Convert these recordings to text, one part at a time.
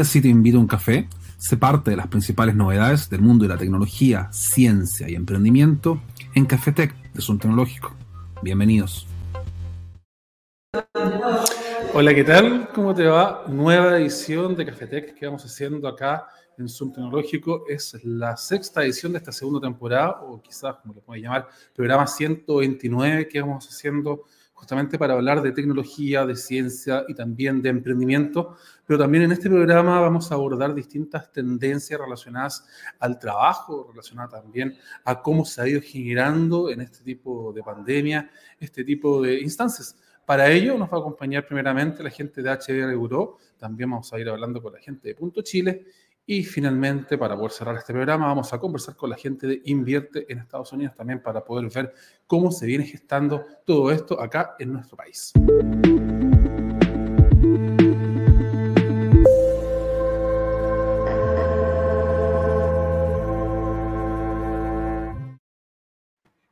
día sí te invito a un café? Se parte de las principales novedades del mundo de la tecnología, ciencia y emprendimiento en Cafetec de Zoom Tecnológico. Bienvenidos. Hola, ¿qué tal? ¿Cómo te va? Nueva edición de Cafetec que vamos haciendo acá en Zoom Tecnológico. Es la sexta edición de esta segunda temporada, o quizás, como lo puedes llamar, programa 129 que vamos haciendo justamente para hablar de tecnología, de ciencia y también de emprendimiento, pero también en este programa vamos a abordar distintas tendencias relacionadas al trabajo, relacionadas también a cómo se ha ido generando en este tipo de pandemia, este tipo de instancias. Para ello nos va a acompañar primeramente la gente de HDR Euro, también vamos a ir hablando con la gente de Punto Chile y finalmente, para poder cerrar este programa, vamos a conversar con la gente de Invierte en Estados Unidos también para poder ver cómo se viene gestando todo esto acá en nuestro país.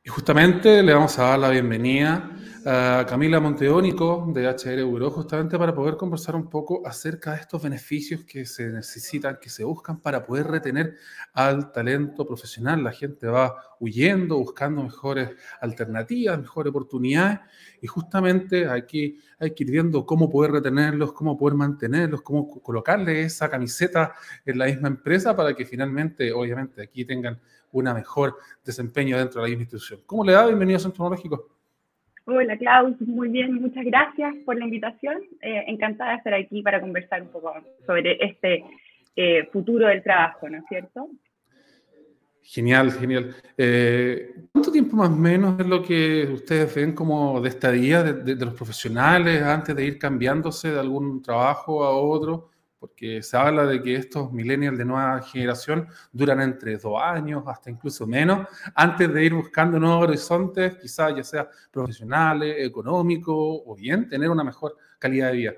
Y justamente le vamos a dar la bienvenida a Camila Monteónico de HR Euro, justamente para poder conversar un poco acerca de estos beneficios que se necesitan, que se buscan para poder retener al talento profesional. La gente va huyendo, buscando mejores alternativas, mejores oportunidades, y justamente aquí hay que ir viendo cómo poder retenerlos, cómo poder mantenerlos, cómo colocarle esa camiseta en la misma empresa para que finalmente, obviamente, aquí tengan una mejor desempeño dentro de la misma institución. ¿Cómo le da? Bienvenido a Centro Tecnológico. Hola Klaus, muy bien, muchas gracias por la invitación. Eh, encantada de estar aquí para conversar un poco sobre este eh, futuro del trabajo, ¿no es cierto? Genial, genial. Eh, ¿Cuánto tiempo más o menos es lo que ustedes ven como de estadía de, de los profesionales antes de ir cambiándose de algún trabajo a otro? Porque se habla de que estos millennials de nueva generación duran entre dos años, hasta incluso menos, antes de ir buscando nuevos horizontes, quizás ya sea profesionales, económicos o bien tener una mejor calidad de vida.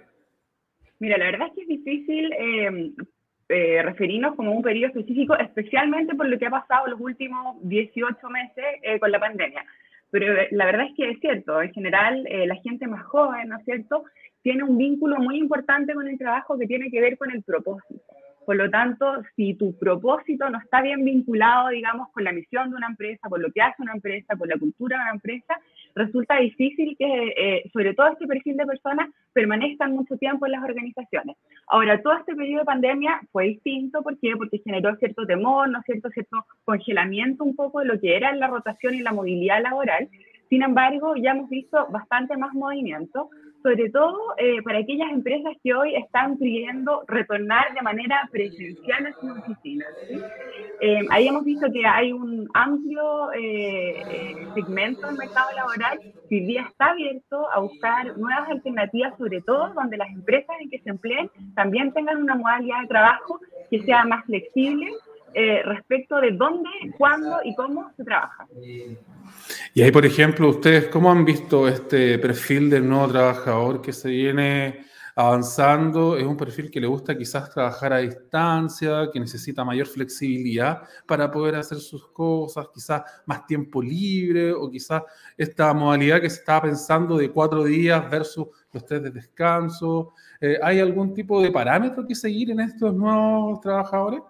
Mira, la verdad es que es difícil eh, eh, referirnos como un periodo específico, especialmente por lo que ha pasado los últimos 18 meses eh, con la pandemia. Pero la verdad es que es cierto, en general la gente más joven, ¿no es cierto?, tiene un vínculo muy importante con el trabajo que tiene que ver con el propósito. Por lo tanto, si tu propósito no está bien vinculado, digamos, con la misión de una empresa, con lo que hace una empresa, con la cultura de una empresa, resulta difícil que, eh, sobre todo este perfil de personas, permanezcan mucho tiempo en las organizaciones. Ahora, todo este periodo de pandemia fue distinto, ¿por qué? Porque generó cierto temor, ¿no cierto?, cierto congelamiento un poco de lo que era la rotación y la movilidad laboral. Sin embargo, ya hemos visto bastante más movimiento, sobre todo eh, para aquellas empresas que hoy están pidiendo retornar de manera presencial a sus oficinas. Eh, ahí hemos visto que hay un amplio eh, segmento del mercado laboral que hoy día está abierto a buscar nuevas alternativas, sobre todo donde las empresas en que se empleen también tengan una modalidad de trabajo que sea más flexible respecto de dónde, cuándo y cómo se trabaja. Y ahí, por ejemplo, ustedes, ¿cómo han visto este perfil del nuevo trabajador que se viene avanzando? Es un perfil que le gusta quizás trabajar a distancia, que necesita mayor flexibilidad para poder hacer sus cosas, quizás más tiempo libre o quizás esta modalidad que se estaba pensando de cuatro días versus los tres de descanso. Eh, ¿Hay algún tipo de parámetro que seguir en estos nuevos trabajadores?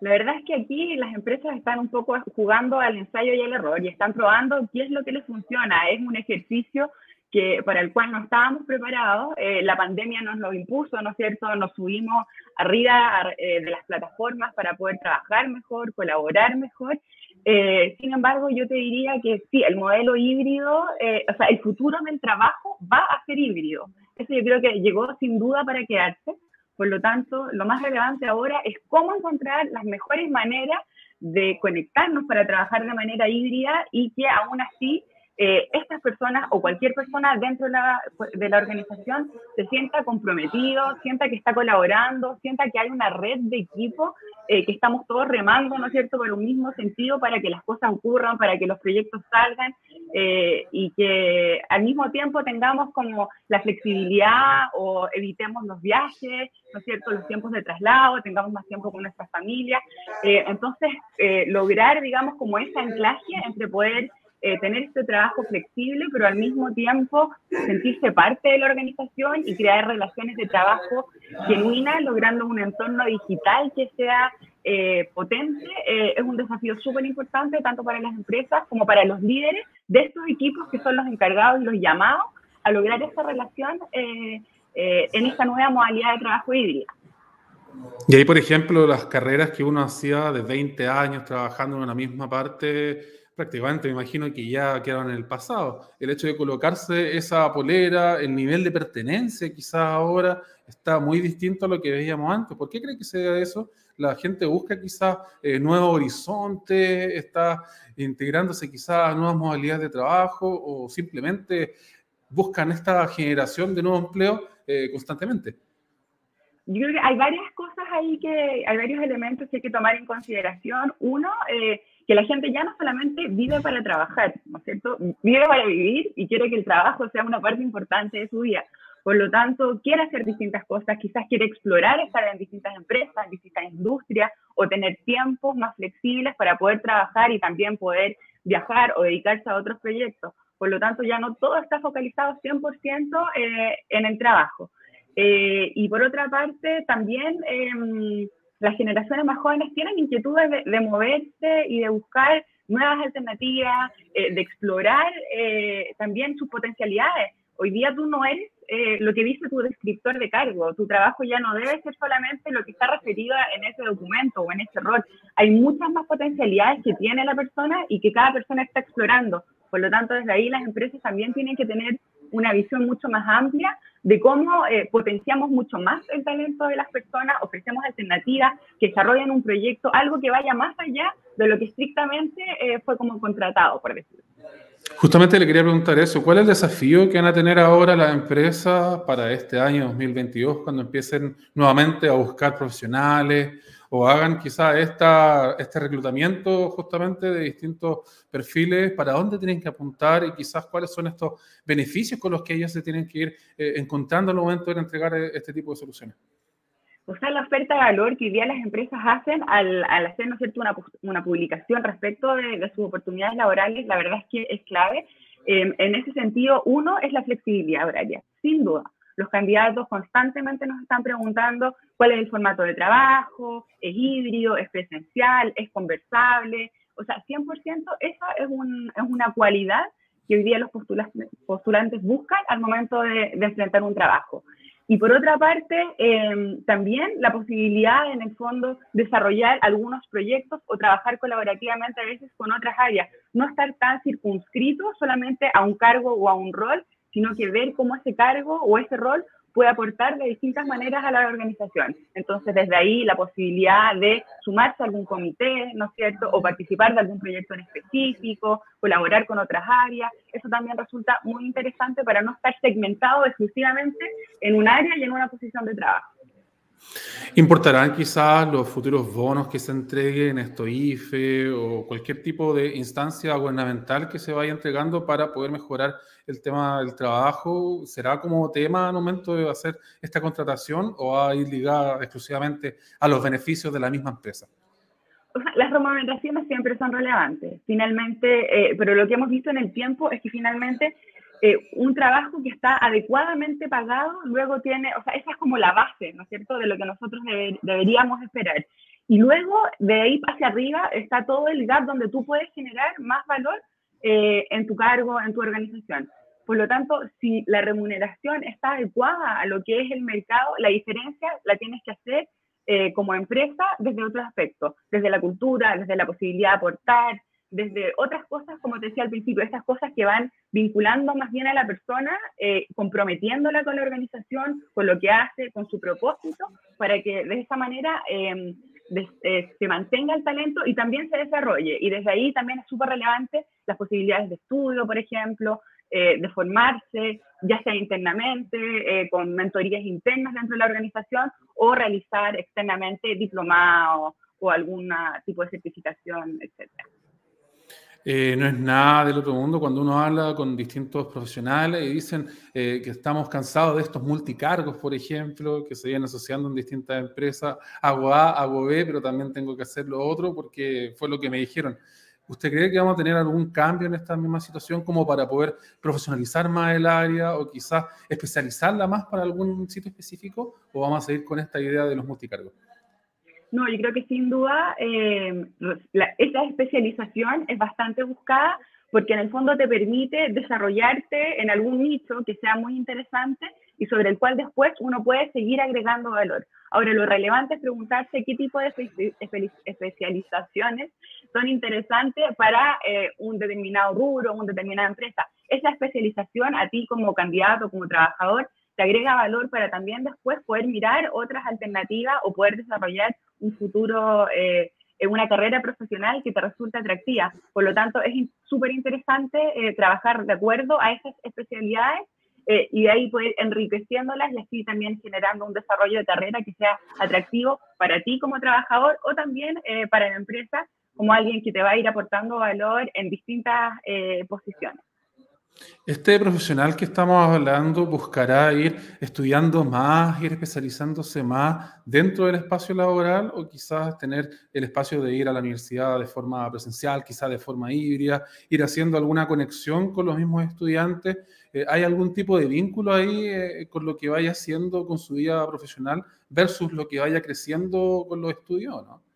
La verdad es que aquí las empresas están un poco jugando al ensayo y al error y están probando qué es lo que les funciona. Es un ejercicio que, para el cual no estábamos preparados. Eh, la pandemia nos lo impuso, ¿no es cierto? Nos subimos arriba eh, de las plataformas para poder trabajar mejor, colaborar mejor. Eh, sin embargo, yo te diría que sí, el modelo híbrido, o sea, el futuro del trabajo va a ser híbrido. Eso yo creo que llegó sin duda para quedarse. Por lo tanto, lo más relevante ahora es cómo encontrar las mejores maneras de conectarnos para trabajar de manera híbrida y que aún así eh, estas personas o cualquier persona dentro de la, de la, organización se sienta comprometido, sienta que está colaborando, sienta que hay una red de equipo, eh, que estamos todos remando, ¿no es cierto?, por un mismo sentido para que las cosas ocurran, para que los proyectos salgan eh, y que al mismo tiempo tengamos como la flexibilidad o evitemos los viajes, ¿no es cierto?, los tiempos de traslado, tengamos más tiempo con nuestras familias. entonces, lograr, digamos, como ese anclaje entre poder eh, tener este trabajo flexible, pero al mismo tiempo sentirse parte de la organización y crear relaciones de trabajo genuinas, logrando un entorno digital que sea eh, potente, eh, es un desafío súper importante tanto para las empresas como para los líderes de estos equipos que son los encargados y los llamados a lograr esta relación en esta nueva modalidad de trabajo híbrida. Y ahí, por ejemplo, las carreras que uno hacía de 20 años trabajando en una misma parte, prácticamente me imagino que ya quedaron en el pasado. El hecho de colocarse esa polera, el nivel de pertenencia quizás ahora está muy distinto a lo que veíamos antes. ¿Por qué cree que se da eso? La gente busca quizás eh, nuevos horizontes, está integrándose quizás a nuevas modalidades de trabajo o simplemente buscan esta generación de nuevos empleos eh, constantemente yo creo que hay varias cosas ahí que, hay varios elementos que hay que tomar en consideración. Uno, eh, que la gente ya no solamente vive para trabajar, ¿no es cierto? Vive para vivir y quiere que el trabajo sea una parte importante de su vida. Por lo tanto, quiere hacer distintas cosas, quizás quiere explorar estar en distintas empresas, en distintas industrias o tener tiempos más flexibles para poder trabajar y también poder viajar o dedicarse a otros proyectos. Por lo tanto, ya no todo está focalizado 100% eh, en el trabajo. Eh, y por otra parte, también em, las generaciones más jóvenes tienen inquietudes de, moverse y de buscar nuevas alternativas, eh, de explorar eh, también sus potencialidades. Hoy día tú no eres lo que dice tu descriptor de cargo, tu trabajo ya no debe ser solamente lo que está referido en ese documento o en ese rol. Hay muchas más potencialidades que tiene la persona y que cada persona está explorando. Por lo tanto, desde ahí las empresas también tienen que tener una visión mucho más amplia de cómo eh, potenciamos mucho más el talento de las personas, ofrecemos alternativas que desarrollen un proyecto, algo que vaya más allá de lo que estrictamente eh, fue como contratado, por decirlo. Justamente le quería preguntar eso, ¿cuál es el desafío que van a tener ahora las empresas para este año 2022 cuando empiecen nuevamente a buscar profesionales o hagan quizá esta, este reclutamiento justamente de distintos perfiles, para dónde tienen que apuntar y quizás cuáles son estos beneficios con los que ellos se tienen que ir eh, encontrando al momento de entregar eh, este tipo de soluciones. O sea, la oferta de valor que hoy día las empresas hacen al, al hacer ¿no cierto? Una, una publicación respecto de, de, sus oportunidades laborales, la verdad es que es clave. Eh, en ese sentido, uno es la flexibilidad horaria, sin duda. Los candidatos constantemente nos están preguntando cuál es el formato de trabajo, es híbrido, es presencial, es conversable. O sea, 100% esa es, un, es una cualidad que hoy día los postulantes buscan al momento de, enfrentar un trabajo. Y por otra parte, em, también la posibilidad, en el fondo, desarrollar algunos proyectos o trabajar colaborativamente a veces con otras áreas. No estar tan circunscrito solamente a un cargo o a un rol, sino que ver cómo ese cargo o ese rol puede aportar de distintas maneras a la organización. Entonces, desde ahí la posibilidad de sumarse a algún comité, ¿no es cierto?, o participar de algún proyecto en específico, colaborar con otras áreas, eso también resulta muy interesante para no estar segmentado exclusivamente en un área y en una posición de trabajo. ¿Importarán quizás los futuros bonos que se entreguen, esto IFE o cualquier tipo de instancia gubernamental que se vaya entregando para poder mejorar el tema del trabajo? ¿Será como tema al momento de hacer esta contratación o va a ir ligada exclusivamente a los beneficios de la misma empresa? las remuneraciones siempre son relevantes, finalmente, eh, pero lo que hemos visto en el tiempo es que finalmente eh, un trabajo que está adecuadamente pagado, luego tiene, o sea, esa es como la base, ¿no es cierto?, de lo que nosotros deberíamos esperar. Y luego, de ahí hacia arriba, está todo el gap donde tú puedes generar más valor eh, en tu cargo, en tu organización. Por lo tanto, si la remuneración está adecuada a lo que es el mercado, la diferencia la tienes que hacer eh, como empresa desde otros aspectos, desde la cultura, desde la posibilidad de aportar, desde otras cosas, como te decía al principio, estas cosas que van vinculando más bien a la persona, eh, comprometiéndola con la organización, con lo que hace, con su propósito, para que de esa manera em, eh, se mantenga el talento y también se desarrolle. Y desde ahí también es súper relevante las posibilidades de estudio, por ejemplo, eh, de formarse, ya sea internamente, con mentorías internas dentro de la organización, o realizar externamente diplomados o algún tipo de certificación, etcétera. Eh, no es nada del otro mundo cuando uno habla con distintos profesionales y dicen eh, que estamos cansados de estos multicargos, por ejemplo, que se vienen asociando en distintas empresas, hago A, hago B, pero también tengo que hacer lo otro porque fue lo que me dijeron. ¿Usted cree que vamos a tener algún cambio en esta misma situación como para poder profesionalizar más el área o quizás especializarla más para algún sitio específico? ¿O vamos a seguir con esta idea de los multicargos? No, yo creo que sin duda eh, esta especialización es bastante buscada porque en el fondo te permite desarrollarte en algún nicho que sea muy interesante y sobre el cual después uno puede seguir agregando valor. Ahora, lo relevante es preguntarse qué tipo de especializaciones son interesantes para eh, un determinado rubro, una determinada empresa. Esa especialización a ti como candidato, como trabajador, te agrega valor para también después poder mirar otras alternativas o poder desarrollar un futuro, eh, una carrera profesional que te resulta atractiva. Por lo tanto, es súper interesante eh, trabajar de acuerdo a esas especialidades eh, y de ahí poder enriqueciéndolas y así también generando un desarrollo de carrera que sea atractivo para ti como trabajador o también eh, para la empresa como alguien que te va a ir aportando valor en distintas posiciones. Este profesional que estamos hablando buscará ir estudiando más, ir especializándose más dentro del espacio laboral o quizás tener el espacio de ir a la universidad de forma presencial, quizás de forma híbrida, ir haciendo alguna conexión con los mismos estudiantes. Eh, ¿Hay algún tipo de vínculo ahí eh, con lo que vaya haciendo con su vida profesional versus lo que vaya creciendo con los estudios? ¿no?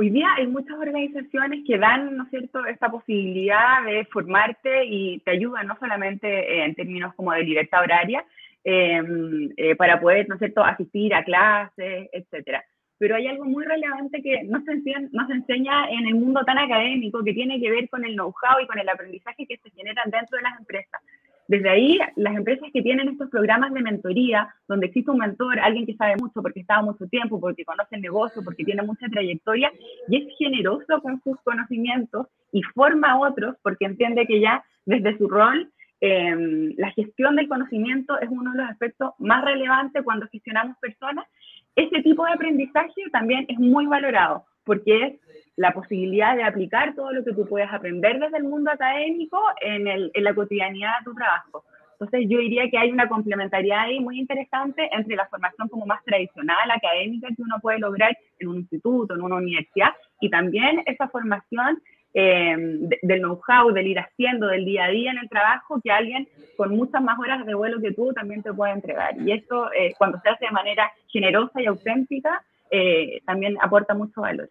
Hoy día hay muchas organizaciones que dan, ¿no es cierto?, esta posibilidad de formarte y te ayudan no solamente en términos como de libertad horaria, em, eh, para poder, ¿no es cierto?, asistir a clases, etcétera. Pero hay algo muy relevante que no se, enseña, no se enseña en el mundo tan académico, que tiene que ver con el know-how y con el aprendizaje que se generan dentro de las empresas. Desde ahí, las empresas que tienen estos programas de mentoría, donde existe un mentor, alguien que sabe mucho porque estaba mucho tiempo, porque conoce el negocio, porque tiene mucha trayectoria y es generoso con sus conocimientos y forma a otros porque entiende que ya desde su rol em, la gestión del conocimiento es uno de los aspectos más relevantes cuando gestionamos personas. Ese tipo de aprendizaje también es muy valorado porque es la posibilidad de aplicar todo lo que tú puedes aprender desde el mundo académico en, el, en la cotidianidad de tu trabajo. Entonces yo diría que hay una complementariedad ahí muy interesante entre la formación como más tradicional, académica, que uno puede lograr en un instituto, en una universidad, y también esa formación eh, del know-how, del ir haciendo, del día a día en el trabajo, que alguien con muchas más horas de vuelo que tú también te puede entregar. Y esto, eh, cuando se hace de manera generosa y auténtica, eh, también aporta mucho valor.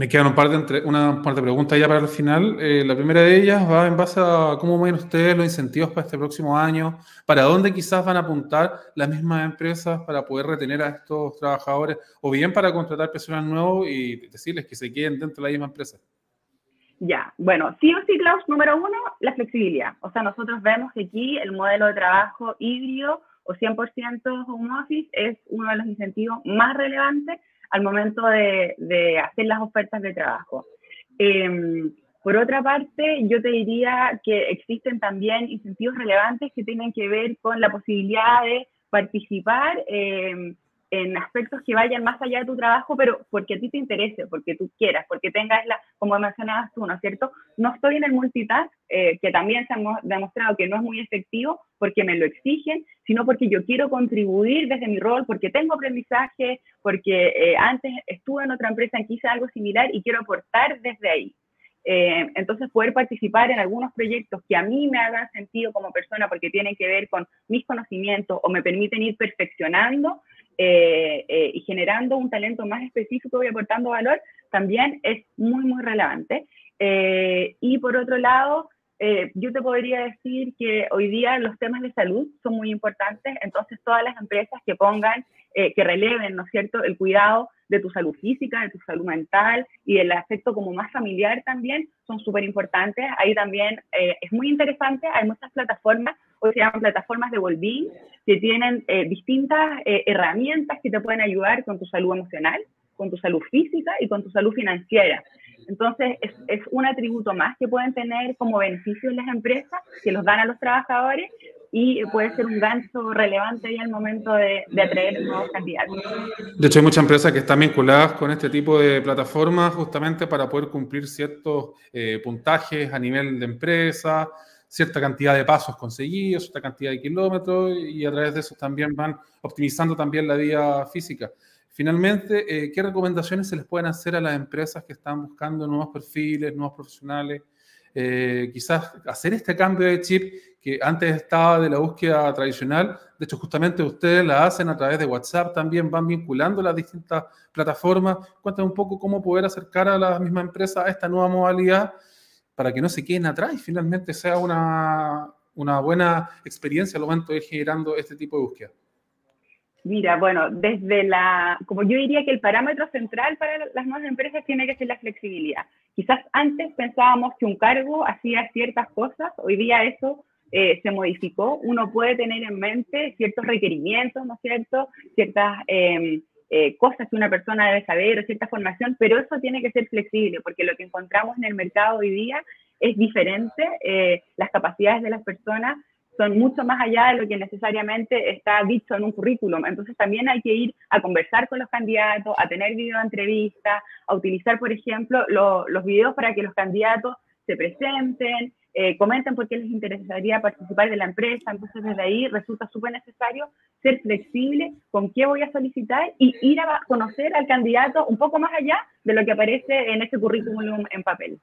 Me quedan un par de, una par de preguntas ya para el final. Eh, la primera de ellas va en base a cómo ven ustedes los incentivos para este próximo año, para dónde quizás van a apuntar las mismas empresas para poder retener a estos trabajadores o bien para contratar personal nuevo y decirles que se queden dentro de la misma empresa. Ya, bueno, sí o sí, Klaus, número uno, la flexibilidad. O sea, nosotros vemos que aquí el modelo de trabajo híbrido o 100% home office es uno de los incentivos más relevantes al momento de, hacer las ofertas de trabajo. Em, por otra parte, yo te diría que existen también incentivos relevantes que tienen que ver con la posibilidad de participar eh, en aspectos que vayan más allá de tu trabajo, pero porque a ti te interese, porque tú quieras, porque tengas la, como mencionabas tú, ¿no es cierto? No estoy en el multitask, eh, que también se ha demostrado que no es muy efectivo porque me lo exigen, sino porque yo quiero contribuir desde mi rol, porque tengo aprendizaje, porque eh, antes estuve en otra empresa en que hice algo similar y quiero aportar desde ahí. Eh, entonces, poder participar en algunos proyectos que a mí me hagan sentido como persona porque tienen que ver con mis conocimientos o me permiten ir perfeccionando, eh, eh, y generando un talento más específico y aportando valor, también es muy, muy relevante. Eh, y por otro lado, yo te podría decir que hoy día los temas de salud son muy importantes, entonces todas las empresas que pongan, que releven, ¿no es cierto?, el cuidado de tu salud física, de tu salud mental y el aspecto como más familiar también son súper importantes. Ahí también es muy interesante, hay muchas plataformas hoy se llaman plataformas de well-being, que tienen eh, distintas eh, herramientas que te pueden ayudar con tu salud emocional, con tu salud física y con tu salud financiera. Entonces, es, un atributo más que pueden tener como beneficios las empresas, que los dan a los trabajadores y puede ser un gancho relevante ahí al momento de, de, atraer nuevos candidatos. De hecho, hay muchas empresas que están vinculadas con este tipo de plataformas justamente para poder cumplir ciertos eh, puntajes a nivel de empresa, cierta cantidad de pasos conseguidos, cierta cantidad de kilómetros y a través de eso también van optimizando también la vía física. Finalmente, eh, ¿qué recomendaciones se les pueden hacer a las empresas que están buscando nuevos perfiles, nuevos profesionales? Eh, quizás hacer este cambio de chip que antes estaba de la búsqueda tradicional. De hecho, justamente ustedes la hacen a través de WhatsApp, también van vinculando las distintas plataformas. Cuéntame un poco cómo poder acercar a la misma empresa a esta nueva modalidad para que no se queden atrás y finalmente sea una, una buena experiencia al momento de ir generando este tipo de búsqueda. Mira, bueno, desde la, como yo diría que el parámetro central para las nuevas empresas tiene que ser la flexibilidad. Quizás antes pensábamos que un cargo hacía ciertas cosas, hoy día eso eh, se modificó. Uno puede tener en mente ciertos requerimientos, ¿no es cierto? Ciertas em, eh, cosas que una persona debe saber o cierta formación, pero eso tiene que ser flexible porque lo que encontramos en el mercado hoy día es diferente. Eh, las capacidades de las personas son mucho más allá de lo que necesariamente está dicho en un currículum. Entonces también hay que ir a conversar con los candidatos, a tener videoentrevistas, a utilizar, por ejemplo, los videos para que los candidatos se presenten, eh, comenten por qué les interesaría participar de la empresa. Entonces desde ahí resulta súper necesario ser flexible con qué voy a solicitar y ir a conocer al candidato un poco más allá de lo que aparece en ese currículum en papel.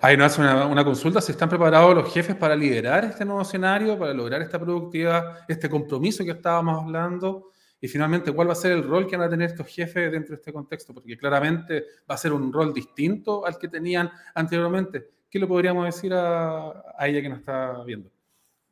Ahí nos hace una, consulta, si están preparados los jefes para liderar este nuevo escenario, para lograr esta productividad, este compromiso que estábamos hablando, y finalmente cuál va a ser el rol que van a tener estos jefes dentro de este contexto, porque claramente va a ser un rol distinto al que tenían anteriormente. ¿Qué le podríamos decir a, ella que nos está viendo?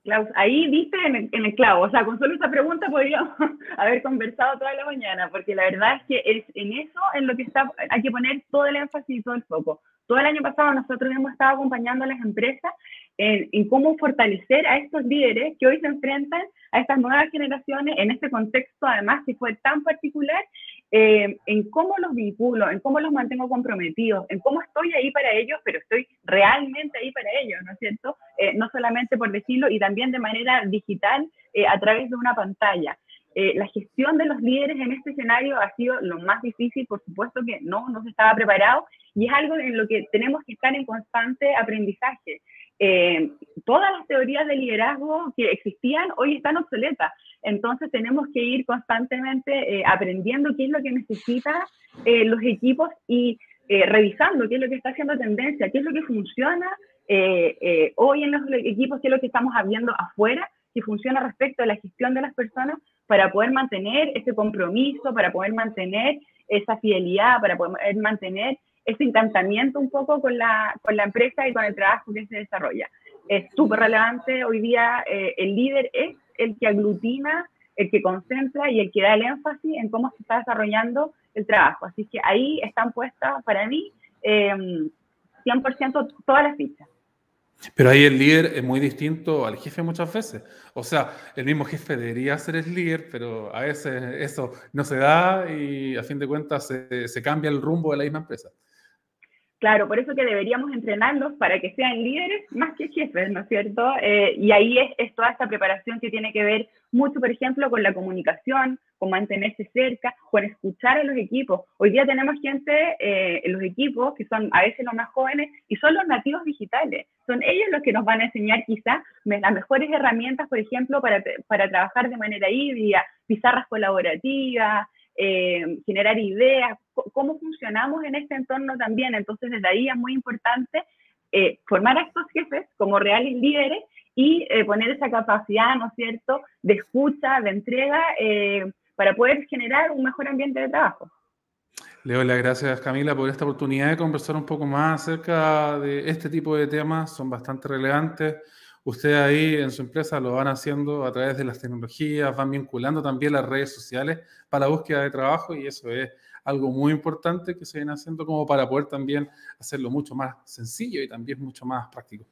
Klaus, ahí viste en el, en el, clavo, o sea, con solo esa pregunta podríamos haber conversado toda la mañana, porque la verdad es que es en eso en lo que está, hay que poner todo el énfasis y todo el foco. Todo el año pasado nosotros hemos estado acompañando a las empresas en, cómo fortalecer a estos líderes que hoy se enfrentan a estas nuevas generaciones en este contexto, además, que fue tan particular, eh, en cómo los vinculo, en cómo los mantengo comprometidos, en cómo estoy ahí para ellos, pero estoy realmente ahí para ellos, ¿no es cierto? Eh, no solamente por decirlo, y también de manera digital eh, a través de una pantalla. Eh, la gestión de los líderes en este escenario ha sido lo más difícil, por supuesto que no, no se estaba preparado y es algo en lo que tenemos que estar en constante aprendizaje. Eh, todas las teorías de liderazgo que existían hoy están obsoletas, entonces tenemos que ir constantemente eh, aprendiendo qué es lo que necesitan los equipos y revisando qué es lo que está haciendo tendencia, qué es lo que funciona hoy en los equipos, qué es lo que estamos viendo afuera que funciona respecto a la gestión de las personas para poder mantener ese compromiso, para poder mantener esa fidelidad, para poder mantener ese encantamiento un poco con la, con la empresa y con el trabajo que se desarrolla. Es súper relevante, hoy día eh, el líder es el que aglutina, el que concentra y el que da el énfasis en cómo se está desarrollando el trabajo. Así que ahí están puestas para mí eh, 100% todas las fichas. Pero ahí el líder es muy distinto al jefe muchas veces. O sea, el mismo jefe debería ser el líder, pero a veces eso no se da y a fin de cuentas se, cambia el rumbo de la misma empresa. Claro, por eso que deberíamos entrenarlos para que sean líderes más que jefes, ¿no es cierto? Eh, y ahí es, toda esta preparación que tiene que ver mucho, por ejemplo, con la comunicación, con mantenerse cerca, con escuchar a los equipos. Hoy día tenemos gente eh, en los equipos que son a veces los más jóvenes y son los nativos digitales. Son ellos los que nos van a enseñar quizás las mejores herramientas, por ejemplo, para, para trabajar de manera híbrida, pizarras colaborativas, eh, generar ideas, cómo funcionamos en este entorno también. Entonces, desde ahí es muy importante eh, formar a estos jefes como reales líderes y eh, poner esa capacidad, ¿no es cierto?, de escucha, de entrega, para poder generar un mejor ambiente de trabajo. Le doy las gracias, Camila, por esta oportunidad de conversar un poco más acerca de este tipo de temas. Son bastante relevantes ustedes ahí en su empresa lo van haciendo a través de las tecnologías, van vinculando también las redes sociales para la búsqueda de trabajo y eso es algo muy importante que se viene haciendo como para poder también hacerlo mucho más sencillo y también mucho más práctico.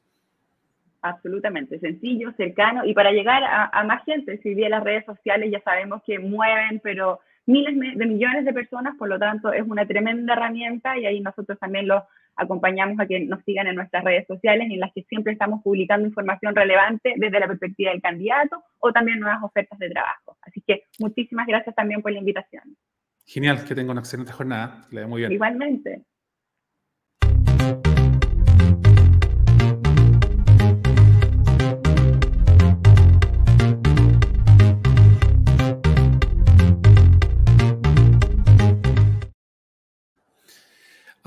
Absolutamente, sencillo, cercano y para llegar a, más gente. Si bien las redes sociales ya sabemos que mueven, pero miles de millones de personas, por lo tanto es una tremenda herramienta y ahí nosotros también los acompañamos a que nos sigan en nuestras redes sociales en las que siempre estamos publicando información relevante desde la perspectiva del candidato o también nuevas ofertas de trabajo. Así que muchísimas gracias también por la invitación. Genial, que tenga una excelente jornada. le muy bien. Igualmente.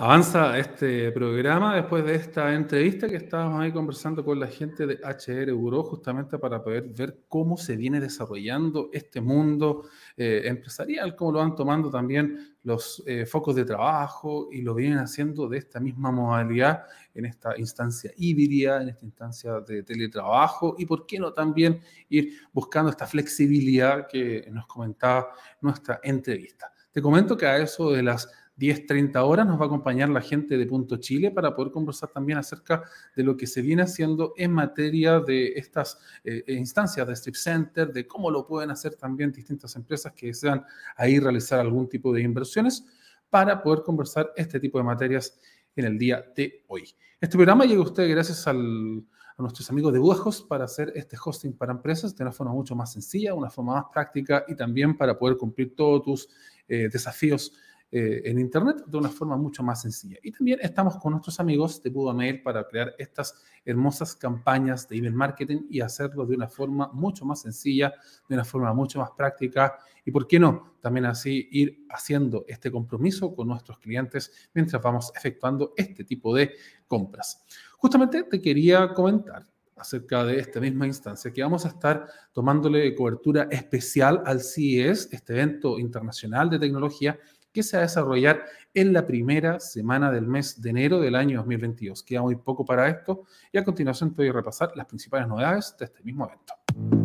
Avanza este programa después de esta entrevista que estábamos ahí conversando con la gente de HR Bureau justamente para poder ver cómo se viene desarrollando este mundo eh, empresarial, cómo lo van tomando también los eh, focos de trabajo y lo vienen haciendo de esta misma modalidad en esta instancia híbrida, en esta instancia de teletrabajo y por qué no también ir buscando esta flexibilidad que nos comentaba nuestra entrevista. Te comento que a eso de las 10, 30 horas nos va a acompañar la gente de Punto Chile para poder conversar también acerca de lo que se viene haciendo en materia de estas eh, instancias de Strip Center, de cómo lo pueden hacer también distintas empresas que desean ahí realizar algún tipo de inversiones para poder conversar este tipo de materias en el día de hoy. Este programa llega a usted gracias a nuestros amigos de Budajos para hacer este hosting para empresas de una forma mucho más sencilla, una forma más práctica y también para poder cumplir todos tus eh, desafíos eh, en Internet de una forma mucho más sencilla. Y también estamos con nuestros amigos de Budamail para crear estas hermosas campañas de email marketing y hacerlo de una forma mucho más sencilla, de una forma mucho más práctica y, ¿por qué no? También así ir haciendo este compromiso con nuestros clientes mientras vamos efectuando este tipo de compras. Justamente te quería comentar acerca de esta misma instancia, que vamos a estar tomándole cobertura especial al CES, este evento internacional de tecnología que se va a desarrollar en la primera semana del mes de enero del año 2022. Queda muy poco para esto y a continuación te voy a repasar las principales novedades de este mismo evento.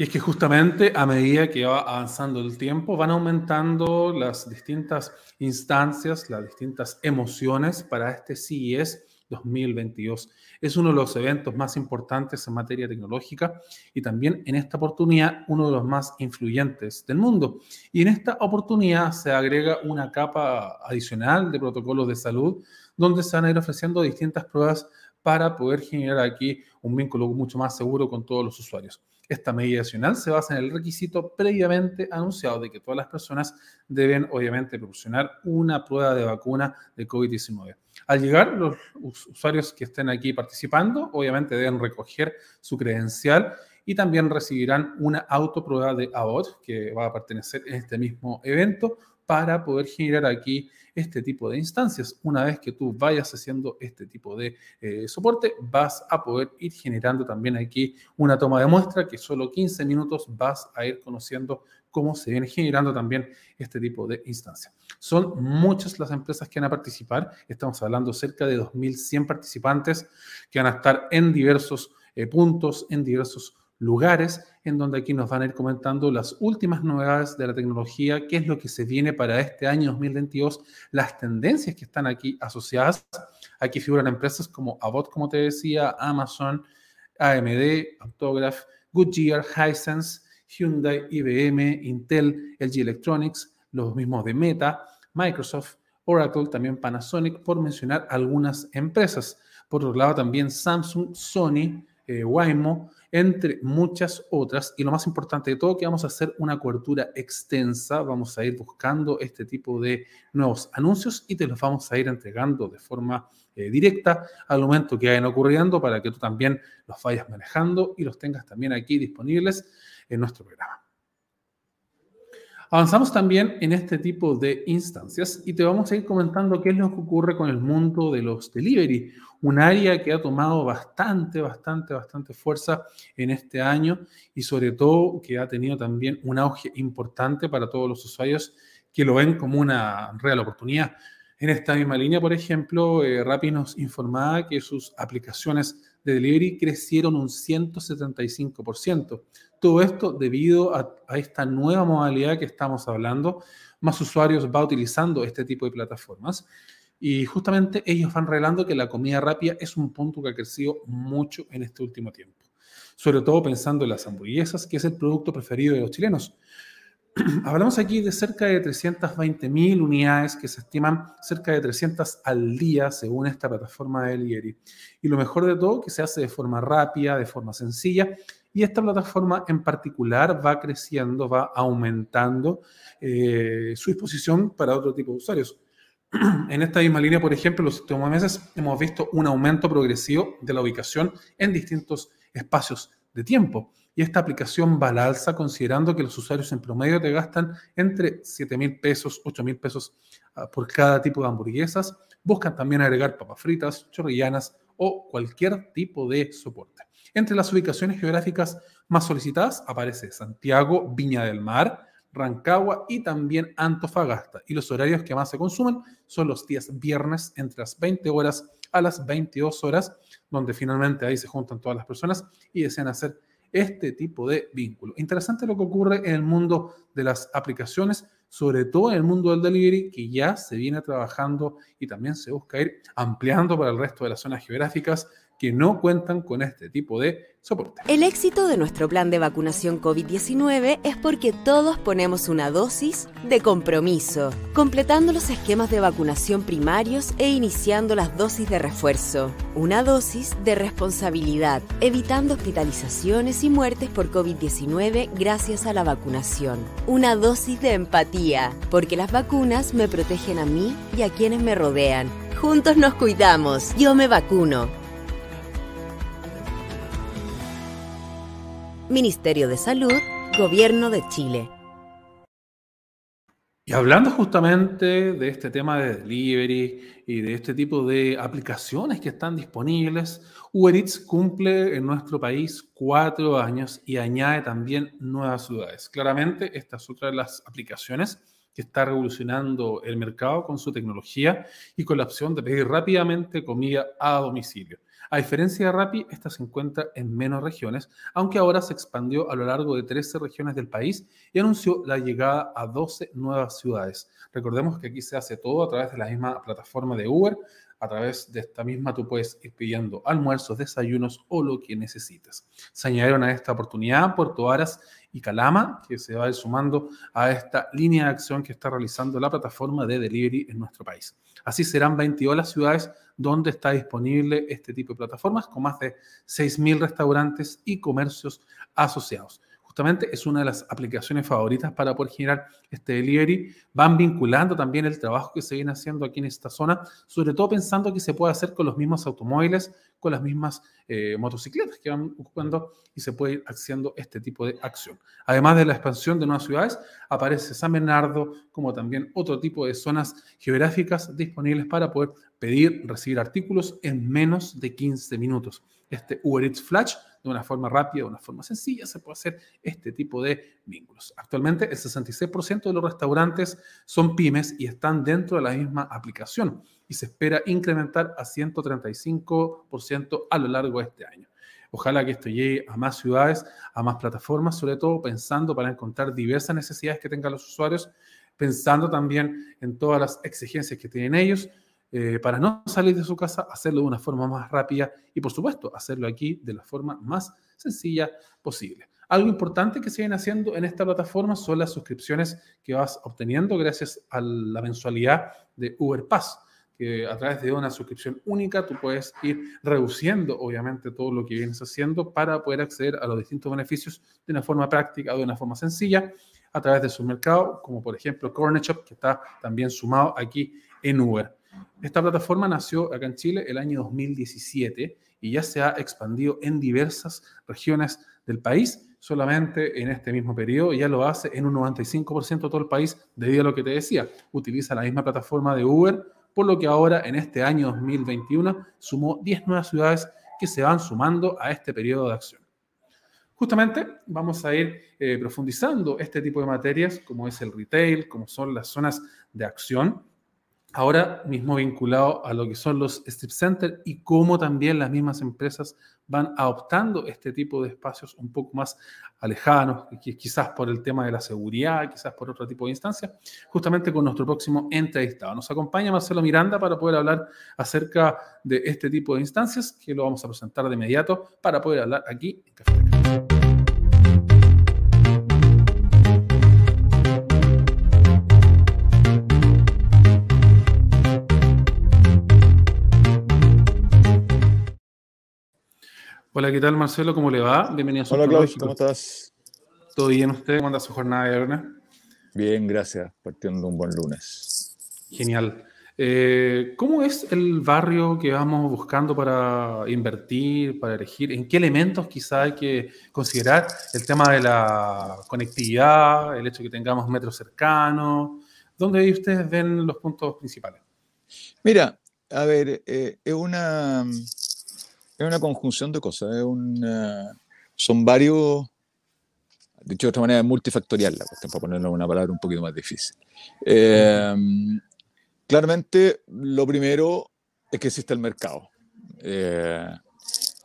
Y es que justamente a medida que va avanzando el tiempo, van aumentando las distintas instancias, las distintas emociones para este CES 2022. Es uno de los eventos más importantes en materia tecnológica y también en esta oportunidad uno de los más influyentes del mundo. Y en esta oportunidad se agrega una capa adicional de protocolos de salud donde se van a ir ofreciendo distintas pruebas para poder generar aquí un vínculo mucho más seguro con todos los usuarios. Esta medida adicional se basa en el requisito previamente anunciado de que todas las personas deben, obviamente, proporcionar una prueba de vacuna de COVID-19. Al llegar, los usuarios que estén aquí participando, obviamente, deben recoger su credencial y también recibirán una autoprueba de ABOT que va a pertenecer en este mismo evento para poder generar aquí este tipo de instancias. Una vez que tú vayas haciendo este tipo de eh, soporte, vas a poder ir generando también aquí una toma de muestra que solo 15 minutos vas a ir conociendo cómo se viene generando también este tipo de instancias. Son muchas las empresas que van a participar. Estamos hablando cerca de 2.100 participantes que van a estar en diversos eh, puntos, en diversos lugares en donde aquí nos van a ir comentando las últimas novedades de la tecnología, qué es lo que se viene para este año 2022, las tendencias que están aquí asociadas. Aquí figuran empresas como Abbott, como te decía, Amazon, AMD, Autograph, Goodyear, Hisense, Hyundai, IBM, Intel, LG Electronics, los mismos de Meta, Microsoft, Oracle, también Panasonic, por mencionar algunas empresas. Por otro lado, también Samsung, Sony, eh, Waymo, entre muchas otras. Y lo más importante de todo, que vamos a hacer una cobertura extensa, vamos a ir buscando este tipo de nuevos anuncios y te los vamos a ir entregando de forma eh, directa al momento que vayan ocurriendo para que tú también los vayas manejando y los tengas también aquí disponibles en nuestro programa. Avanzamos también en este tipo de instancias y te vamos a ir comentando qué es lo que ocurre con el mundo de los delivery, un área que ha tomado bastante, bastante, bastante fuerza en este año y sobre todo que ha tenido también un auge importante para todos los usuarios que lo ven como una real oportunidad. En esta misma línea, por ejemplo, eh, Rappi nos informaba que sus aplicaciones de delivery crecieron un 175%. Todo esto debido a, esta nueva modalidad que estamos hablando. Más usuarios va utilizando este tipo de plataformas. Y justamente ellos van revelando que la comida rápida es un punto que ha crecido mucho en este último tiempo. Sobre todo pensando en las hamburguesas, que es el producto preferido de los chilenos. Hablamos aquí de cerca de 320 mil unidades que se estiman cerca de 300 al día según esta plataforma de delivery. Y lo mejor de todo, que se hace de forma rápida, de forma sencilla y esta plataforma en particular va creciendo, va aumentando eh, su disposición para otro tipo de usuarios. En esta misma línea, por ejemplo, los últimos meses hemos visto un aumento progresivo de la ubicación en distintos espacios de tiempo. Y esta aplicación va al alza considerando que los usuarios en promedio te gastan entre 7 mil pesos, 8 mil pesos ah, por cada tipo de hamburguesas. Buscan también agregar papas fritas, chorrillanas o cualquier tipo de soporte. Entre las ubicaciones geográficas más solicitadas aparece Santiago, Viña del Mar, Rancagua y también Antofagasta. Y los horarios que más se consumen son los días viernes entre las 20 horas a las 22 horas, donde finalmente ahí se juntan todas las personas y desean hacer este tipo de vínculo. Interesante lo que ocurre en el mundo de las aplicaciones, sobre todo en el mundo del delivery, que ya se viene trabajando y también se busca ir ampliando para el resto de las zonas geográficas que no cuentan con este tipo de soporte. El éxito de nuestro plan de vacunación COVID-19 es porque todos ponemos una dosis de compromiso, completando los esquemas de vacunación primarios e iniciando las dosis de refuerzo. Una dosis de responsabilidad, evitando hospitalizaciones y muertes por COVID-19 gracias a la vacunación. Una dosis de empatía, porque las vacunas me protegen a mí y a quienes me rodean. Juntos nos cuidamos. Yo me vacuno. Ministerio de Salud, Gobierno de Chile. Y hablando justamente de este tema de delivery y de este tipo de aplicaciones que están disponibles, Uber Eats cumple en nuestro país cuatro años y añade también nuevas ciudades. Claramente, esta es otra de las aplicaciones que está revolucionando el mercado con su tecnología y con la opción de pedir rápidamente comida a domicilio. A diferencia de Rappi, esta se encuentra en menos regiones, aunque ahora se expandió a lo largo de 13 regiones del país y anunció la llegada a 12 nuevas ciudades. Recordemos que aquí se hace todo a través de la misma plataforma de Uber. A través de esta misma tú puedes ir pidiendo almuerzos, desayunos o lo que necesites. Se añadieron a esta oportunidad Puerto Aras y Calama, que se va sumando a esta línea de acción que está realizando la plataforma de delivery en nuestro país. Así serán 22 las ciudades donde está disponible este tipo de plataformas con más de 6.000 restaurantes y comercios asociados justamente es una de las aplicaciones favoritas para poder generar este delivery. Van vinculando también el trabajo que se viene haciendo aquí en esta zona, sobre todo pensando que se puede hacer con los mismos automóviles, con las mismas eh, motocicletas que van ocupando y se puede ir haciendo este tipo de acción. Además de la expansión de nuevas ciudades, aparece San Bernardo como también otro tipo de zonas geográficas disponibles para poder pedir, recibir artículos en menos de 15 minutos. Este Uber Eats Flash de una forma rápida, de una forma sencilla, se puede hacer este tipo de vínculos. Actualmente el 66% de los restaurantes son pymes y están dentro de la misma aplicación y se espera incrementar a 135% a lo largo de este año. Ojalá que esto llegue a más ciudades, a más plataformas, sobre todo pensando para encontrar diversas necesidades que tengan los usuarios, pensando también en todas las exigencias que tienen ellos, eh, para no salir de su casa, hacerlo de una forma más rápida y, por supuesto, hacerlo aquí de la forma más sencilla posible. Algo importante que se viene haciendo en esta plataforma son las suscripciones que vas obteniendo gracias a la mensualidad de Uber Pass, que a través de una suscripción única tú puedes ir reduciendo, obviamente, todo lo que vienes haciendo para poder acceder a los distintos beneficios de una forma práctica de una forma sencilla a través de su mercado, como por ejemplo Corner Shop, que está también sumado aquí en Uber. Esta plataforma nació acá en Chile el año 2017 y ya se ha expandido en diversas regiones del país. Solamente en este mismo periodo ya lo hace en un 95% de todo el país, debido a lo que te decía. Utiliza la misma plataforma de Uber, por lo que ahora en este año 2021 sumó 10 nuevas ciudades que se van sumando a este periodo de acción. Justamente vamos a ir eh, profundizando este tipo de materias, como es el retail, como son las zonas de acción, ahora mismo vinculado a lo que son los strip centers y cómo también las mismas empresas van adoptando este tipo de espacios un poco más alejados, quizás por el tema de la seguridad, quizás por otro tipo de instancias, justamente con nuestro próximo entrevistado. Nos acompaña Marcelo Miranda para poder hablar acerca de este tipo de instancias, que lo vamos a presentar de inmediato para poder hablar aquí en Café Hola, ¿qué tal Marcelo? ¿Cómo le va? Bienvenido a su Hola Claudio, ¿cómo estás? ¿Todo bien usted? ¿Cómo anda su jornada de viernes? Bien, gracias. Partiendo un buen lunes. Genial. Eh, ¿Cómo es el barrio que vamos buscando para invertir, para elegir? ¿En qué elementos quizá hay que considerar? El tema de la conectividad, el hecho de que tengamos metros cercanos. ¿Dónde ustedes ven los puntos principales? Mira, a ver, eh, es, una, es una conjunción de cosas. son varios, dicho de otra manera, es multifactorial la cuestión, para ponerlo en una palabra un poquito más difícil. Eh, Claramente, lo primero es que existe el mercado. Eh,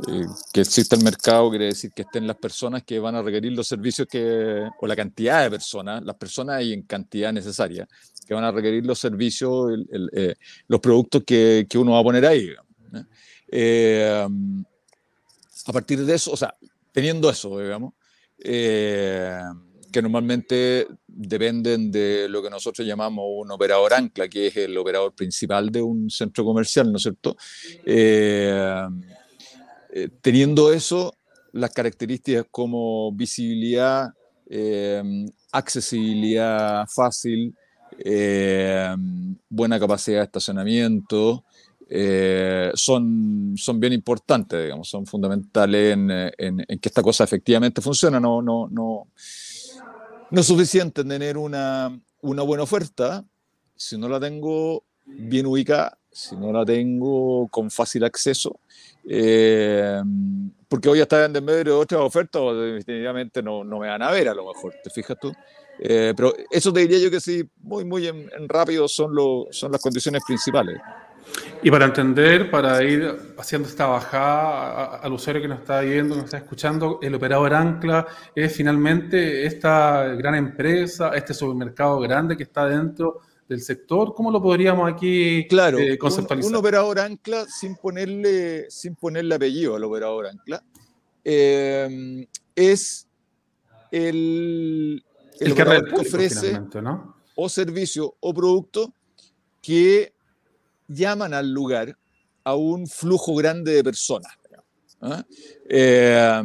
eh, que exista el mercado quiere decir que estén las personas que van a requerir los servicios que, o la cantidad de personas, las personas y en cantidad necesaria, que van a requerir los servicios, eh, los productos que, que, uno va a poner ahí. A partir de eso, o sea, teniendo eso, digamos, que normalmente dependen de lo que nosotros llamamos un operador ancla, que es el operador principal de un centro comercial, ¿no es cierto? Eh, eh, teniendo eso, las características como visibilidad, eh, accesibilidad fácil, buena capacidad de estacionamiento, son, son bien importantes, digamos, son fundamentales en, en, en, que esta cosa efectivamente funciona. No, no, no, no es suficiente tener una, una buena oferta si no la tengo bien ubicada, si no la tengo con fácil acceso, eh, porque voy a estar en medio de otras ofertas definitivamente no, no, me van a ver a lo mejor, ¿te fijas tú? Eh, pero eso te diría yo que sí, muy, muy en, rápido son, lo, son las condiciones principales. Y para entender, para ir haciendo esta bajada al usuario que nos está viendo, nos está escuchando, el operador Ancla es finalmente esta gran empresa, este supermercado grande que está dentro del sector. ¿Cómo lo podríamos aquí claro, eh, conceptualizar? Un, operador Ancla sin ponerle, sin ponerle apellido al operador Ancla eh, es el, el, que ofrece o servicio o producto que llaman al lugar a un flujo grande de personas. ¿ah? Eh,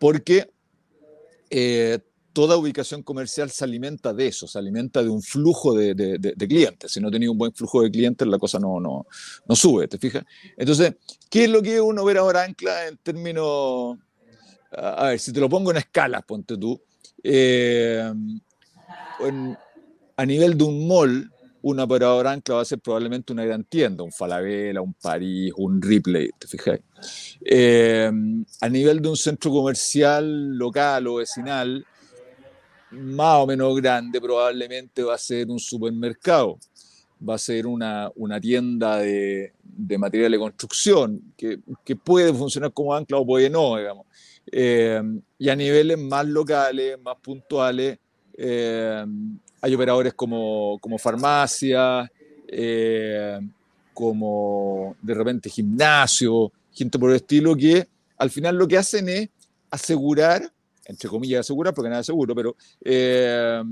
porque eh, toda ubicación comercial se alimenta de eso, se alimenta de un flujo de, clientes. Si no tenía un buen flujo de clientes, la cosa no, no, no sube, ¿te fijas? Entonces, ¿qué es lo que un operador ancla en términos... A ver, si te lo pongo en escala, ponte tú. Eh, a nivel de un mall, un operador ancla va a ser probablemente una gran tienda, un Falabella, un París, un Ripley, ¿te fijáis? Eh, a nivel de un centro comercial local o vecinal, más o menos grande, probablemente va a ser un supermercado, va a ser una, una tienda de, de material de construcción, que, que, puede funcionar como ancla o puede no, digamos. Eh, y a niveles más locales, más puntuales, eh, hay operadores como, como farmacias, eh, como de repente gimnasio, gente por el estilo, que al final lo que hacen es asegurar, entre comillas asegurar, porque nada es seguro, pero eh,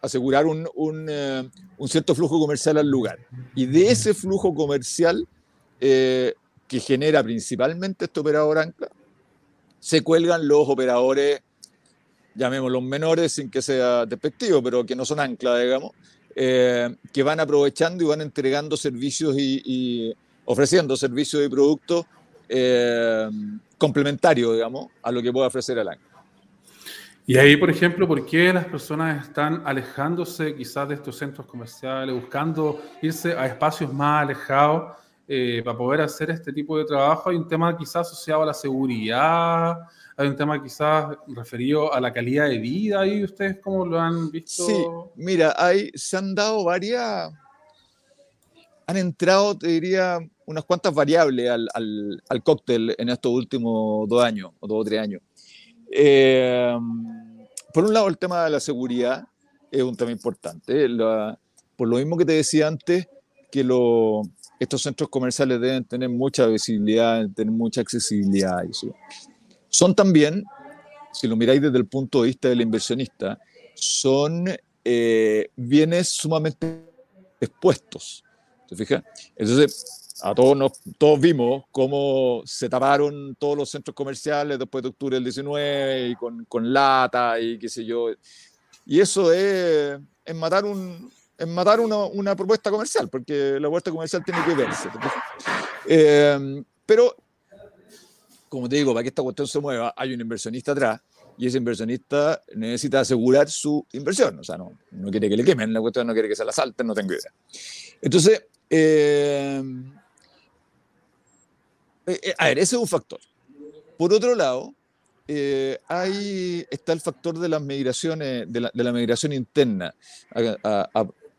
asegurar un, un, eh, un, cierto flujo comercial al lugar. Y de ese flujo comercial que genera principalmente este operador ancla, se cuelgan los operadores llamémoslos menores sin que sea despectivo, pero que no son ancla, digamos, eh, que van aprovechando y van entregando servicios y, ofreciendo servicios y productos eh, complementarios, digamos, a lo que puede ofrecer el ancla. Y ahí, por ejemplo, ¿por qué las personas están alejándose quizás de estos centros comerciales, buscando irse a espacios más alejados eh, para poder hacer este tipo de trabajo? Hay un tema quizás asociado a la seguridad, hay un tema quizás referido a la calidad de vida y ustedes cómo lo han visto. Sí, mira, hay, se han dado varias, han entrado, te diría, unas cuantas variables al, al, al cóctel en estos últimos dos años o dos o tres años. Eh, por un lado, el tema de la seguridad es un tema importante. por lo mismo que te decía antes, que lo, estos centros comerciales deben tener mucha visibilidad, tener mucha accesibilidad. Son también, si lo miráis desde el punto de vista del inversionista, son eh, bienes sumamente expuestos. ¿Te fijas? Entonces, a todos, nos, todos vimos cómo se taparon todos los centros comerciales después de octubre del 19 y con, con lata y qué sé yo. Y eso es, es matar un, en matar una, una, propuesta comercial, porque la propuesta comercial tiene que verse. Eh, pero, como te digo, para que esta cuestión se mueva, hay un inversionista atrás y ese inversionista necesita asegurar su inversión. O sea, no, no quiere que le quemen la cuestión, no quiere que se la salten, no tengo idea. Entonces, eh, eh, a ver, ese es un factor. Por otro lado, eh, hay, está el factor de las migraciones, de la, de la migración interna,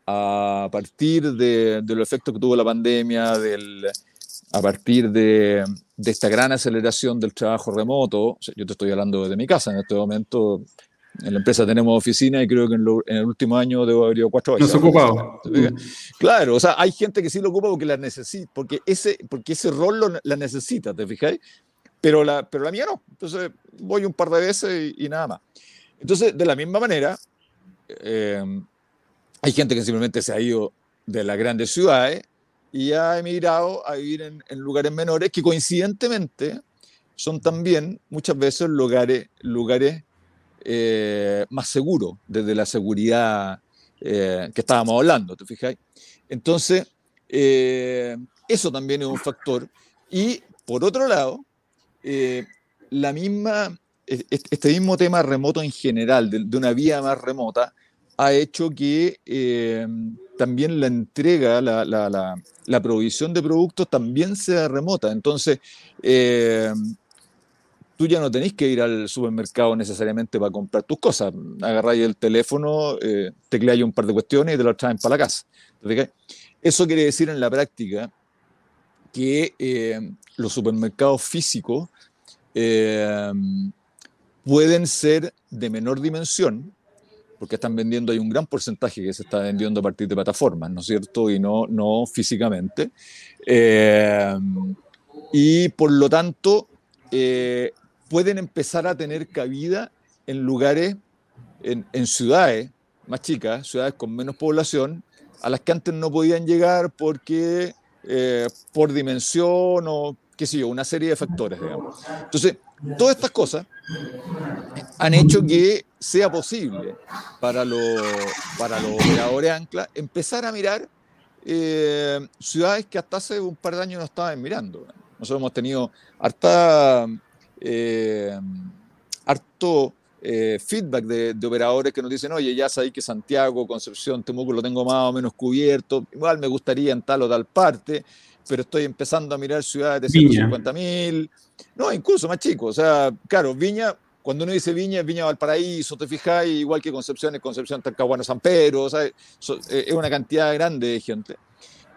partir de, de, los efectos que tuvo la pandemia, del, a partir de, de, esta gran aceleración del trabajo remoto. yo te estoy hablando de mi casa en este momento. En la empresa tenemos oficina y creo que en, lo, en el último año debo haber ido cuatro veces. No se ocupado. Claro, o sea, hay gente que sí lo ocupa porque la necesita, porque ese, porque ese rol lo, la necesita, ¿te fijáis? pero la, pero la mía no. Entonces voy un par de veces y, y nada más. Entonces, de la misma manera, eh, hay gente que simplemente se ha ido de las grandes ciudades y ha emigrado a vivir en, en lugares menores que coincidentemente son también muchas veces lugares, lugares eh, más seguros desde la seguridad eh, que estábamos hablando, ¿te fijáis? Entonces, eh, eso también es un factor. Y por otro lado, eh, la misma, este mismo tema remoto en general, de, de una vía más remota, ha hecho que eh, también la entrega, la, provisión de productos también sea remota. Entonces, eh, tú ya no tenés que ir al supermercado necesariamente para comprar tus cosas. Agarráis el teléfono, eh, tecleáis un par de cuestiones y te lo traen para la casa. Eso quiere decir en la práctica que eh, los supermercados físicos pueden ser de menor dimensión, porque están vendiendo, hay un gran porcentaje que se está vendiendo a partir de plataformas, ¿no es cierto? Y no, no físicamente. Eh, y por lo tanto, eh, pueden empezar a tener cabida en lugares, en, en, ciudades más chicas, ciudades con menos población, a las que antes no podían llegar porque eh, por dimensión o qué sé una serie de factores, digamos. Entonces, todas estas cosas han hecho que sea posible para los, para los operadores ancla empezar a mirar eh, ciudades que hasta hace un par de años no estaban mirando. Nosotros hemos tenido harta, eh, harto eh, feedback de, de, operadores que nos dicen, oye, ya sabéis que Santiago, Concepción, Temuco lo tengo más o menos cubierto, igual me gustaría en tal o tal parte, pero estoy empezando a mirar ciudades de 150 mil, no, incluso más chicos, o sea, claro, Viña, cuando uno dice Viña, es Viña Valparaíso, te fijáis, igual que Concepción, es Concepción, Talcahuano, San Pedro, o sea, es una cantidad grande de gente.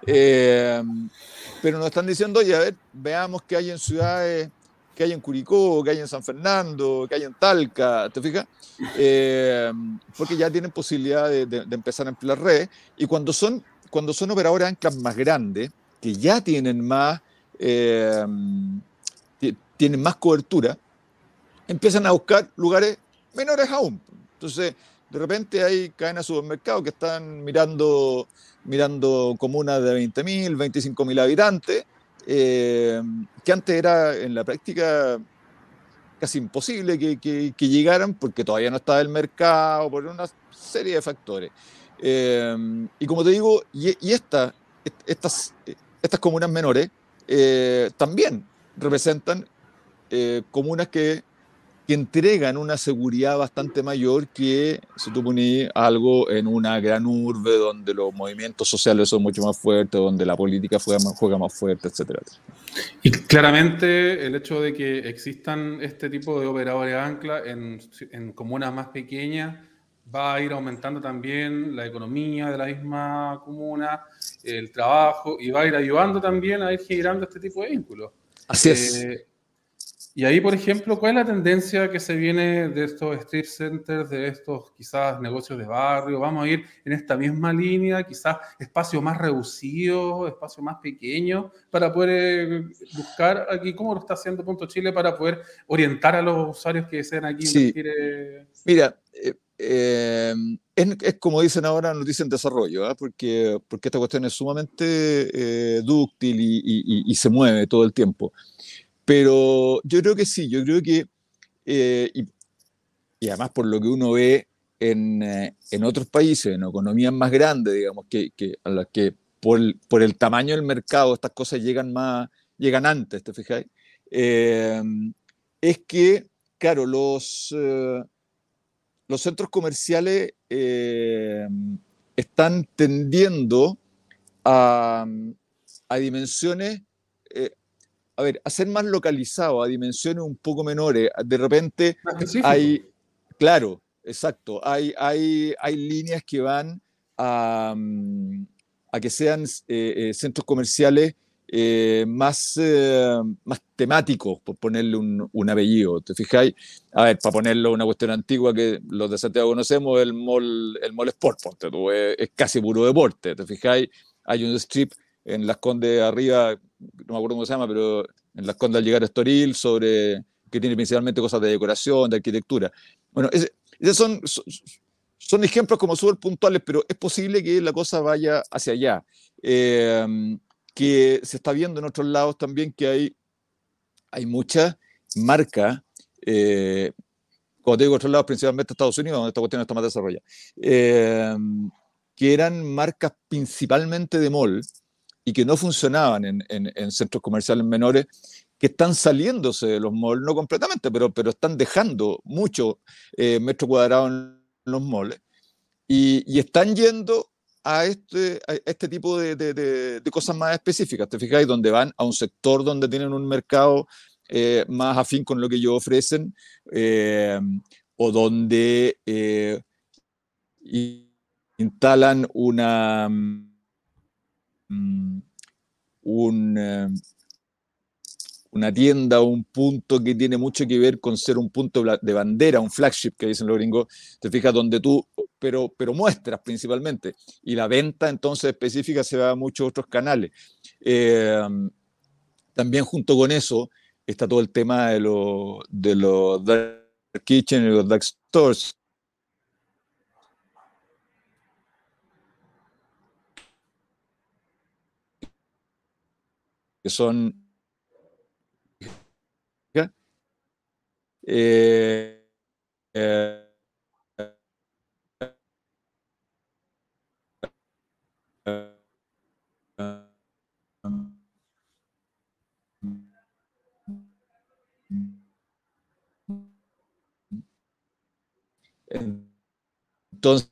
Eh, pero nos están diciendo, oye, a ver, veamos qué hay en ciudades que hay en Curicó, que hay en San Fernando, que hay en Talca, ¿te fijas? Eh, porque ya tienen posibilidad de, de, de, empezar a emplear redes y cuando son, cuando son operadores anclas más grandes, que ya tienen más, eh, tienen más cobertura, empiezan a buscar lugares menores aún. Entonces, de repente hay cadenas de supermercados que están mirando, mirando comunas de 20.000, 25.000 habitantes, eh, que antes era en la práctica casi imposible que, que, llegaran porque todavía no estaba el mercado, por una serie de factores. Eh, y como te digo, y, y esta, estas, estas comunas menores eh, también representan eh, comunas que, que, entregan una seguridad bastante mayor que si tú pones algo en una gran urbe donde los movimientos sociales son mucho más fuertes, donde la política juega más, juega más fuerte, etcétera. Y claramente el hecho de que existan este tipo de operadores ancla en, en comunas más pequeñas va a ir aumentando también la economía de la misma comuna, el trabajo, y va a ir ayudando también a ir generando este tipo de vínculos. Así es. Eh, y ahí, por ejemplo, ¿cuál es la tendencia que se viene de estos street centers, de estos quizás negocios de barrio? Vamos a ir en esta misma línea, quizás espacios más reducidos, espacios más pequeños, para poder eh, buscar aquí cómo lo está haciendo Punto Chile para poder orientar a los usuarios que desean aquí sí. invertir. Mira, eh, eh, es, es, como dicen ahora, nos dicen desarrollo, ¿eh? porque, porque esta cuestión es sumamente eh, dúctil y, y, y, se mueve todo el tiempo. Pero yo creo que sí, yo creo que, eh, y, y, además por lo que uno ve en, eh, en, otros países, en economías más grandes, digamos, que, que a las que por el, por el, tamaño del mercado estas cosas llegan, más, llegan antes, ¿te fijáis? Eh, es que, claro, los, los centros comerciales eh, están tendiendo a, a dimensiones, eh, a ver, a ser más localizados, a dimensiones un poco menores. De repente hay, claro, exacto, hay, hay, hay líneas que van a, a que sean eh, centros comerciales eh, más, eh, más temáticos, por ponerle un, un, apellido. ¿Te fijáis? A ver, para ponerlo una cuestión antigua que los de Santiago conocemos, el mall, el mall Sport, tú, es, es, casi puro deporte. ¿Te fijáis? Hay un strip en Las Condes arriba, no me acuerdo cómo se llama, pero en Las Condes al llegar a Estoril, sobre, que tiene principalmente cosas de decoración, de arquitectura. Bueno, esos son, son, son, ejemplos como súper puntuales, pero es posible que la cosa vaya hacia allá. Eh, que se está viendo en otros lados también que hay, hay muchas marcas, eh, como te digo, otros lados, principalmente Estados Unidos, donde esta cuestión está más desarrollada, eh, que eran marcas principalmente de mall y que no funcionaban en, en, en, centros comerciales menores, que están saliéndose de los malls, no completamente, pero, pero están dejando mucho eh, metro cuadrado en los malls y, y están yendo a este, este tipo de, de, de, cosas más específicas, ¿te fijáis? Donde van a un sector donde tienen un mercado eh, más afín con lo que ellos ofrecen, eh, o donde eh, instalan una, um, un, una tienda un punto que tiene mucho que ver con ser un punto de bandera, un flagship que dicen los gringos, te fijas, donde tú, pero, pero muestras principalmente, y la venta entonces específica se va a muchos otros canales. Eh, también junto con eso está todo el tema de los de los dark kitchen y los dark stores. que son Eh, eh, entonces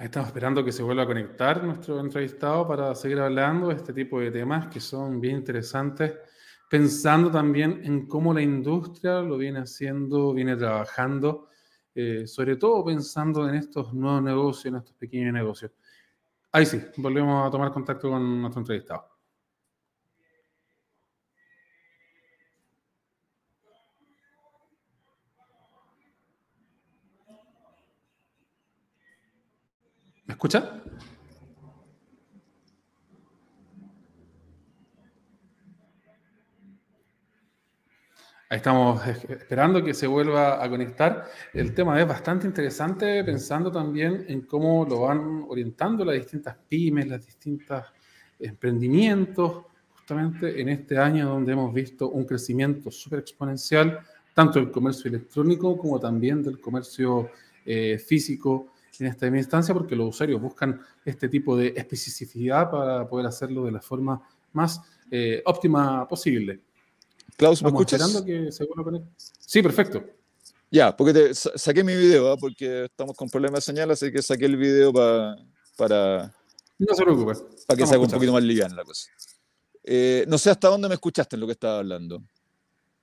Ahí estamos esperando que se vuelva a conectar nuestro entrevistado para seguir hablando de este tipo de temas que son bien interesantes, pensando también en cómo la industria lo viene haciendo, viene trabajando, eh, sobre todo pensando en estos nuevos negocios, en estos pequeños negocios. Ahí sí, volvemos a tomar contacto con nuestro entrevistado. Escucha? Ahí estamos esperando que se vuelva a conectar. El tema es bastante interesante, pensando también en cómo lo van orientando las distintas pymes, los distintos emprendimientos, justamente en este año donde hemos visto un crecimiento súper exponencial, tanto del comercio electrónico como también del comercio eh, físico en esta instancia porque los usuarios buscan este tipo de especificidad para poder hacerlo de la forma más eh, óptima posible. Klaus, ¿me escuchas? esperando que se vuelva a conectar. Sí, perfecto. Ya, porque te, saqué mi video, ¿eh? porque estamos con problemas de señal, así que saqué el video pa, para... No se preocupe. Para que se haga un poquito más liviana la cosa. Eh, no sé hasta dónde me escuchaste en lo que estaba hablando.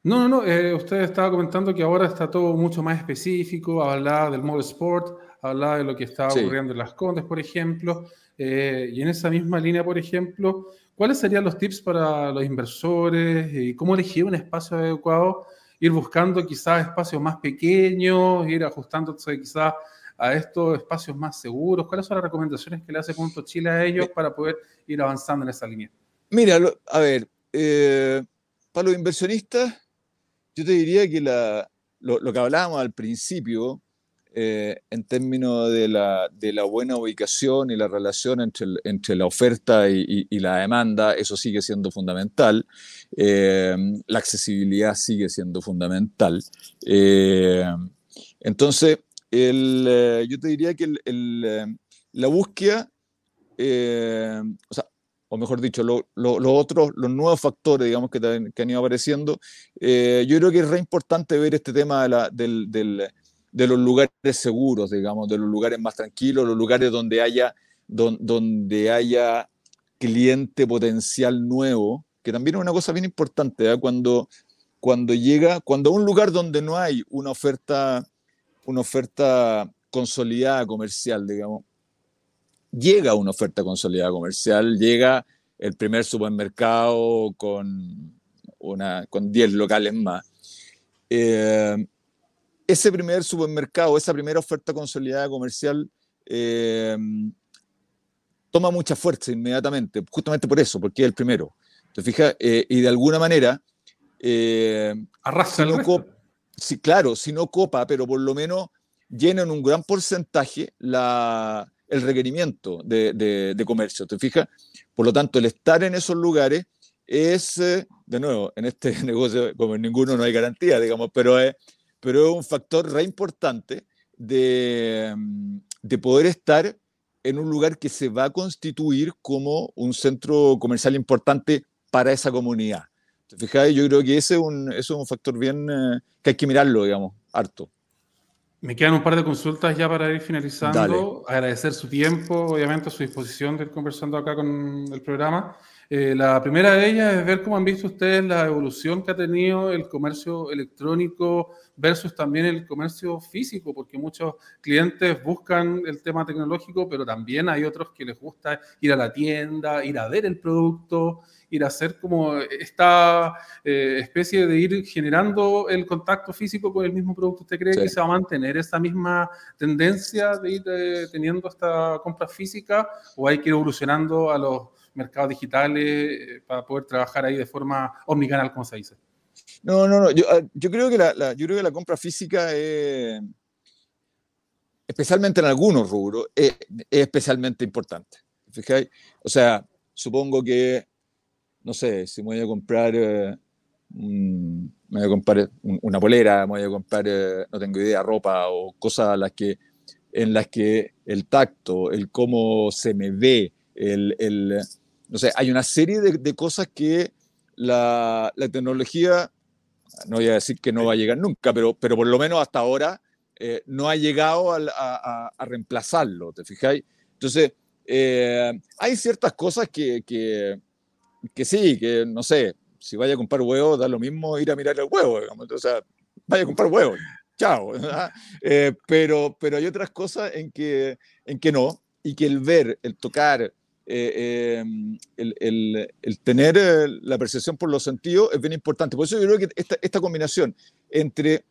No, no, no. Eh, usted estaba comentando que ahora está todo mucho más específico. Hablaba del modo sport, hablaba de lo que estaba sí. ocurriendo en las Condes, por ejemplo. Eh, y en esa misma línea, por ejemplo, ¿cuáles serían los tips para los inversores y cómo elegir un espacio adecuado? Ir buscando quizás espacios más pequeños, ir ajustándose quizás a estos espacios más seguros. ¿Cuáles son las recomendaciones que le hace Punto Chile a ellos para poder ir avanzando en esa línea? Mira, a ver, eh, para los inversionistas, yo te diría que la, lo, lo, que hablábamos al principio, eh, en términos de la, de la, buena ubicación y la relación entre, entre la oferta y, la demanda, eso sigue siendo fundamental. Eh, la accesibilidad sigue siendo fundamental. Eh, entonces, el, yo te diría que la búsqueda, o, mejor dicho, los otros, los nuevos factores, digamos, que, han ido apareciendo, yo creo que es re importante ver este tema de la, del de los lugares seguros, digamos, de los lugares más tranquilos, los lugares donde haya, donde haya cliente potencial nuevo, que también es una cosa bien importante, ¿eh? cuando, cuando llega, cuando un lugar donde no hay una oferta, una oferta consolidada comercial, digamos, llega una oferta consolidada comercial, llega el primer supermercado con, una, con 10 locales más. Eh, ese primer supermercado, esa primera oferta consolidada comercial, eh, toma mucha fuerza inmediatamente, justamente por eso, porque es el primero. ¿Te fijas? Eh, y de alguna manera... Eh, Arrasa Sí, claro, si no copa, pero por lo menos llena en un gran porcentaje la, el requerimiento de, de, comercio. ¿Te fijas? Por lo tanto, el estar en esos lugares es, de nuevo, en este negocio, como en ninguno no hay garantía, digamos, pero es, pero es un factor re importante de, mm, de poder estar en un lugar que se va a constituir como un centro comercial importante para esa comunidad. ¿Te Yo creo que ese es un, es un factor bien eh, que hay que mirarlo, digamos, harto. Me quedan un par de consultas ya para ir finalizando. Agradecer su tiempo, obviamente, su disposición de ir conversando acá con el programa. Eh, la primera de ellas es ver cómo han visto ustedes la evolución que ha tenido el comercio electrónico versus también el comercio físico, porque muchos clientes buscan el tema tecnológico, pero también hay otros que les gusta ir a la tienda, ir a ver el producto, ir a hacer como esta eh, especie de ir generando el contacto físico con el mismo producto. ¿Usted cree que se va a mantener esa misma tendencia de ir eh, teniendo esta compra física o hay que ir evolucionando a los mercados digitales eh, para poder trabajar ahí de forma omnicanal, como se dice. No, no, no. Yo, ah, creo, que la, yo creo que la compra física es, especialmente en algunos rubros, es, especialmente importante. O sea, supongo que, no sé, si me voy a comprar, eh, me voy a comprar una polera, me voy a comprar, eh, no tengo idea, ropa o cosas las que, en las que el tacto, el cómo se me ve, el no sé, hay una serie de, cosas que la, tecnología, no voy a decir que no va a llegar nunca, pero, pero por lo menos hasta ahora eh, no ha llegado a, reemplazarlo, ¿te fijáis? Entonces, eh, hay ciertas cosas que, que, sí, que no sé, si vaya a comprar huevos, da lo mismo ir a mirar el huevo, digamos, o sea, vaya a comprar huevos, chao. Eh, pero, pero hay otras cosas en que, en que no, y que el ver, el tocar, eh, em, el, tener eh, la percepción por los sentidos es bien importante. Por eso yo creo que esta, combinación entre,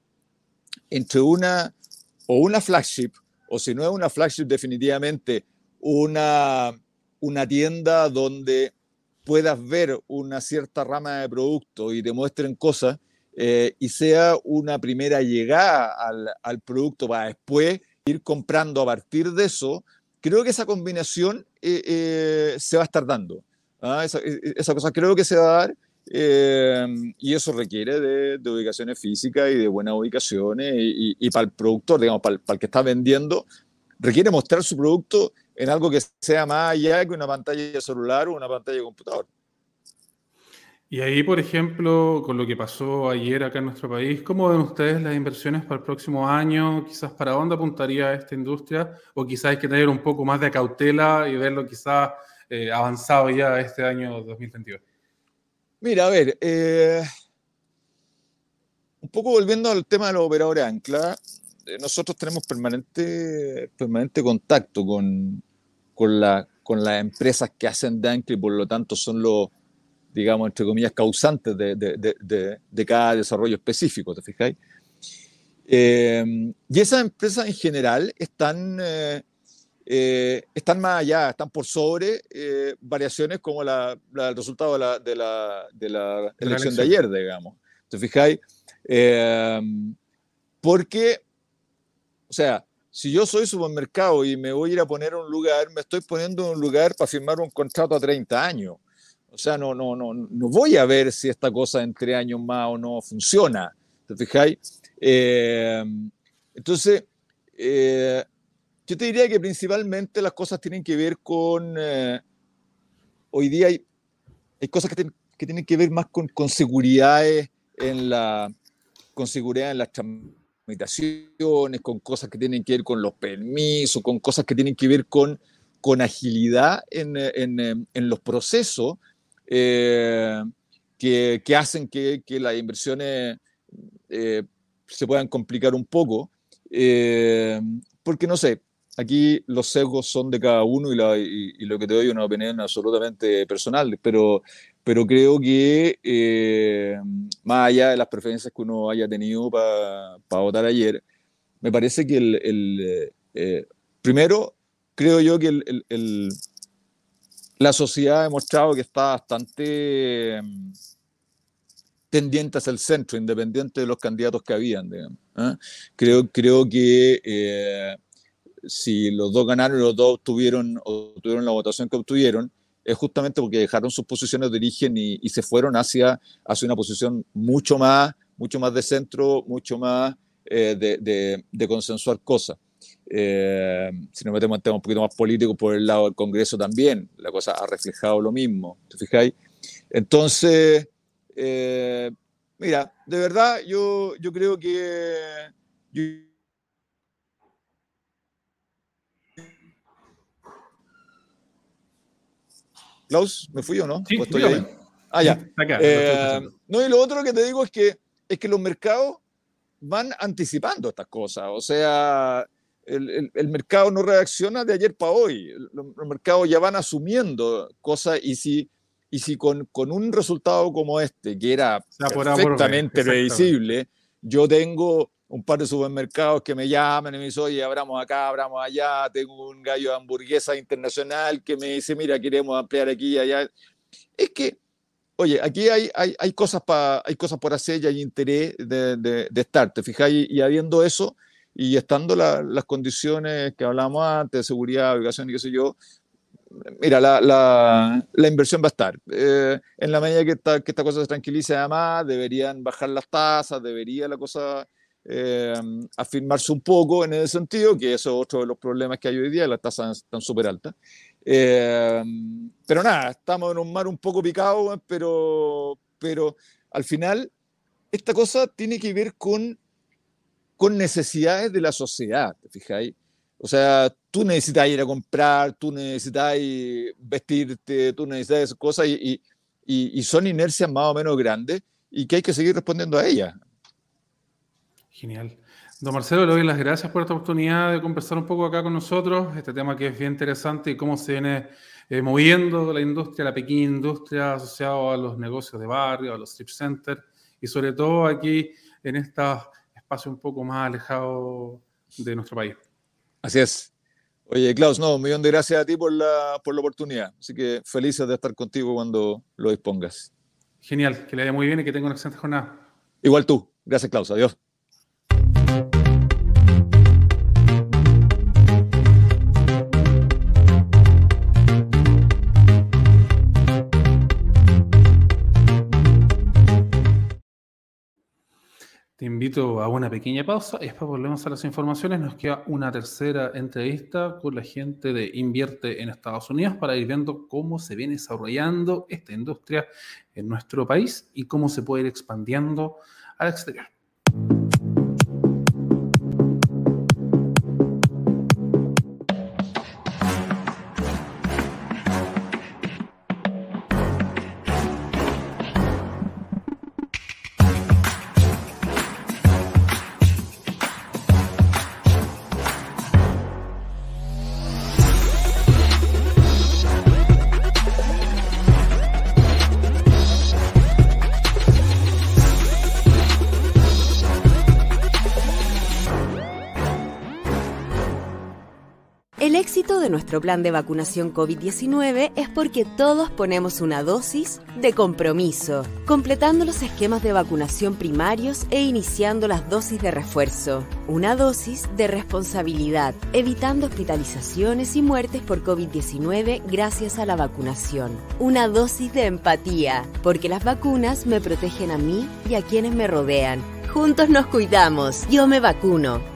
entre una o una flagship, o si no es una flagship, definitivamente una, una tienda donde puedas ver una cierta rama de producto y te muestren cosas eh, y sea una primera llegada al, al producto para después ir comprando a partir de eso creo que esa combinación eh, eh, se va a estar dando. ¿ah? Esa, e, e, esa, cosa creo que se va a dar eh, y eso requiere de, ubicaciones físicas y de buenas ubicaciones y, para el productor, digamos, para el, que está vendiendo, requiere mostrar su producto en algo que sea más allá que una pantalla de celular o una pantalla de computador. Y ahí, por ejemplo, con lo que pasó ayer acá en nuestro país, ¿cómo ven ustedes las inversiones para el próximo año? Quizás para dónde apuntaría esta industria, o quizás hay que tener un poco más de cautela y verlo quizás eh, avanzado ya este año 2022. Mira, a ver, eh, un poco volviendo al tema de los operadores ancla, eh, nosotros tenemos permanente, permanente contacto con, con, la, con las empresas que hacen de ancla y por lo tanto son los digamos, entre comillas, causantes de, de, de, cada desarrollo específico, ¿te fijáis? Eh, y esas empresas en general están, eh, eh, están más allá, están por sobre variaciones como la, el resultado de la, de la, de la elección de ayer, digamos. ¿Te fijáis? porque, o sea, si yo soy supermercado y me voy a ir a poner un lugar, me estoy poniendo un lugar para firmar un contrato a 30 años. O sea, no, no, no, no voy a ver si esta cosa en tres años más o no funciona. ¿Te fijáis? Eh, entonces, eh, yo te diría que principalmente las cosas tienen que ver con... Eh, hoy día hay, cosas que, que, tienen que ver más con, con seguridades en la con seguridad en las tramitaciones, con cosas que tienen que ver con los permisos, con cosas que tienen que ver con, con agilidad en, en, en los procesos eh, que, que, hacen que, que las inversiones eh, se puedan complicar un poco. Eh, porque no sé, aquí los sesgos son de cada uno y, la, y, y, lo que te doy es una opinión absolutamente personal, pero, pero creo que eh, más allá de las preferencias que uno haya tenido para pa votar ayer, me parece que el, el eh, primero, creo yo que el, el, la sociedad ha demostrado que está bastante mm, tendiente hacia el centro, independiente de los candidatos que habían. ¿eh? Creo, creo que eh, si los dos ganaron y los dos obtuvieron, obtuvieron la votación que obtuvieron, es justamente porque dejaron sus posiciones de origen y, se fueron hacia, hacia una posición mucho más, mucho más de centro, mucho más eh, de, de, consensuar cosas. Eh, si nos metemos en temas un poquito más políticos por el lado del Congreso también, la cosa ha reflejado lo mismo, ¿te fijáis? Entonces, eh, mira, de verdad yo, yo creo que... Yo, Klaus, ¿me fui o no? Sí, ¿O estoy ahí? Ah, ya. Acá, eh, no, y lo otro que te digo es que, es que los mercados van anticipando estas cosas. O sea, el, el, el mercado no reacciona de ayer para hoy. Los, mercados ya van asumiendo cosas y si, y si con, con un resultado como este, que era perfectamente previsible, yo tengo un par de supermercados que me llaman y me dicen, oye, abramos acá, abramos allá, tengo un gallo de hamburguesa internacional que me dice, mira, queremos ampliar aquí y allá. Es que, oye, aquí hay, hay, hay, cosas, pa, hay cosas por hacer y hay interés de, de, de estar, ¿te fijas? Y, y, habiendo eso y estando la, las condiciones que hablábamos antes, de seguridad, ubicación y qué sé yo, mira, la, la, la, inversión va a estar. Eh, en la medida que esta, que esta cosa se tranquilice además, deberían bajar las tasas, debería la cosa eh, afirmarse un poco en ese sentido, que eso es otro de los problemas que hay hoy día, las tasas están súper altas. Eh, pero nada, estamos en un mar un poco picado, pero, pero al final esta cosa tiene que ver con, con necesidades de la sociedad, ¿te fijáis? O sea, tú necesitas ir a comprar, tú necesitas vestirte, tú necesitas esas cosas y, y, y son inercias más o menos grandes y que hay que seguir respondiendo a ellas. Genial. Don Marcelo, le doy las gracias por esta oportunidad de conversar un poco acá con nosotros, este tema que es bien interesante y cómo se viene eh, moviendo la industria, la pequeña industria asociada a los negocios de barrio, a los strip centers y sobre todo aquí en estos espacios un poco más alejados de nuestro país. Así es. Oye, Klaus, no, un millón de gracias a ti por la, por la oportunidad. Así que felices de estar contigo cuando lo dispongas. Genial, que le vaya muy bien y que tenga una excelente jornada. Igual tú. Gracias, Klaus. Adiós. Te invito a una pequeña pausa y después volvemos a las informaciones. Nos queda una tercera entrevista con la gente de Invierte en Estados Unidos para ir viendo cómo se viene desarrollando esta industria en nuestro país y cómo se puede ir expandiendo al exterior. Nuestro plan de vacunación COVID-19 es porque todos ponemos una dosis de compromiso, completando los esquemas de vacunación primarios e iniciando las dosis de refuerzo. Una dosis de responsabilidad, evitando hospitalizaciones y muertes por COVID-19 gracias a la vacunación. Una dosis de empatía, porque las vacunas me protegen a mí y a quienes me rodean. Juntos nos cuidamos. Yo me vacuno.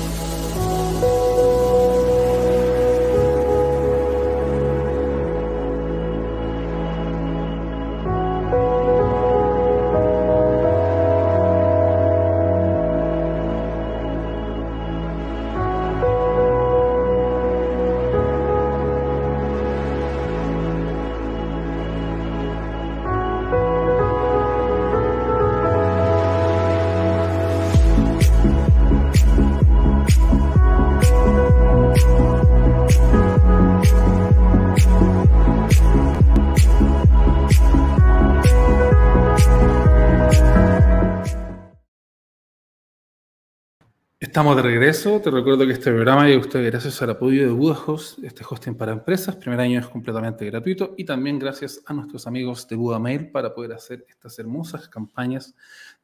Estamos de regreso. Te recuerdo que este programa llega a usted gracias al apoyo de Buda este hosting para empresas. Primer año es completamente gratuito y también gracias a nuestros amigos de Buda Mail para poder hacer estas hermosas campañas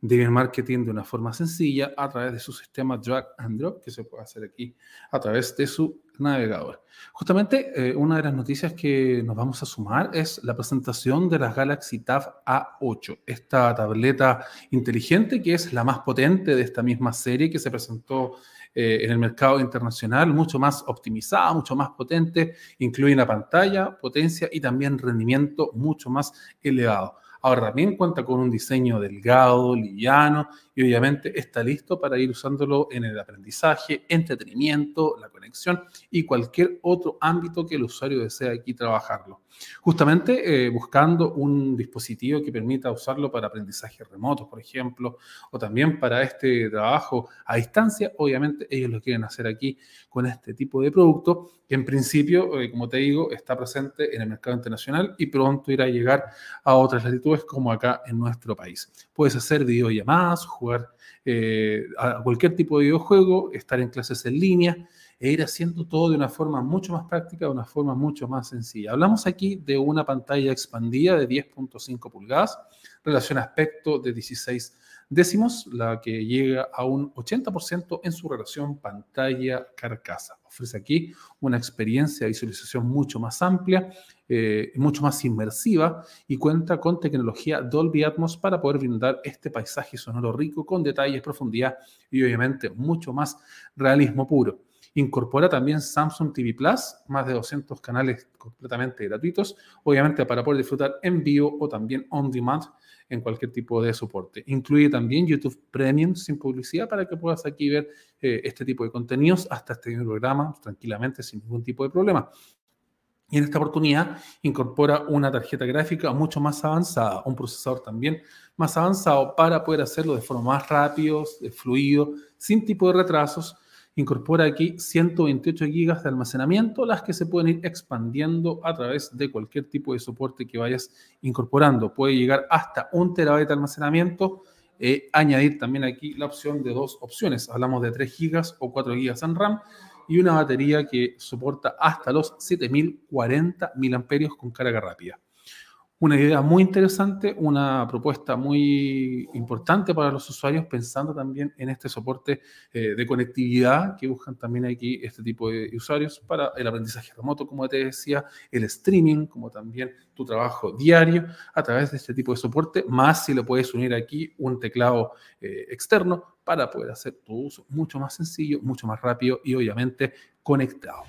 de marketing de una forma sencilla a través de su sistema drag and drop que se puede hacer aquí a través de su navegador. Justamente eh, una de las noticias que nos vamos a sumar es la presentación de la Galaxy Tab A8, esta tableta inteligente que es la más potente de esta misma serie que se presentó eh, en el mercado internacional, mucho más optimizada, mucho más potente, incluye una pantalla, potencia y también rendimiento mucho más elevado. Ahora también cuenta con un diseño delgado, liviano y obviamente está listo para ir usándolo en el aprendizaje, entretenimiento, la conexión y cualquier otro ámbito que el usuario desea aquí trabajarlo. Justamente eh, buscando un dispositivo que permita usarlo para aprendizaje remoto, por ejemplo, o también para este trabajo a distancia. Obviamente ellos lo quieren hacer aquí con este tipo de producto que en principio, eh, como te digo, está presente en el mercado internacional y pronto irá a llegar a otras latitudes como acá en nuestro país. Puedes hacer videollamadas, jugar eh, a cualquier tipo de videojuego, estar en clases en línea e ir haciendo todo de una forma mucho más práctica, de una forma mucho más sencilla. Hablamos aquí de una pantalla expandida de 10.5 pulgadas, relación aspecto de 16 décimos, la que llega a un 80% en su relación pantalla-carcasa. Ofrece aquí una experiencia de visualización mucho más amplia, eh, mucho más inmersiva y cuenta con tecnología Dolby Atmos para poder brindar este paisaje sonoro rico con detalles, profundidad y obviamente mucho más realismo puro. Incorpora también Samsung TV Plus, más de 200 canales completamente gratuitos, obviamente para poder disfrutar en vivo o también on demand en cualquier tipo de soporte. Incluye también YouTube Premium sin publicidad para que puedas aquí ver eh, este tipo de contenidos hasta este programa tranquilamente sin ningún tipo de problema. Y en esta oportunidad incorpora una tarjeta gráfica mucho más avanzada, un procesador también más avanzado para poder hacerlo de forma más rápido, fluido, sin tipo de retrasos Incorpora aquí 128 GB de almacenamiento, las que se pueden ir expandiendo a través de cualquier tipo de soporte que vayas incorporando. Puede llegar hasta un terabyte de almacenamiento. Eh, añadir también aquí la opción de dos opciones. Hablamos de 3 GB o 4 GB en RAM y una batería que soporta hasta los 7040 mAh con carga rápida una idea muy interesante, una propuesta muy importante para los usuarios, pensando también en este soporte eh, de conectividad que buscan también aquí este tipo de usuarios para el aprendizaje remoto, como te decía, el streaming, como también tu trabajo diario a través de este tipo de soporte, más si le puedes unir aquí un teclado eh, externo para poder hacer tu uso mucho más sencillo, mucho más rápido y obviamente conectado.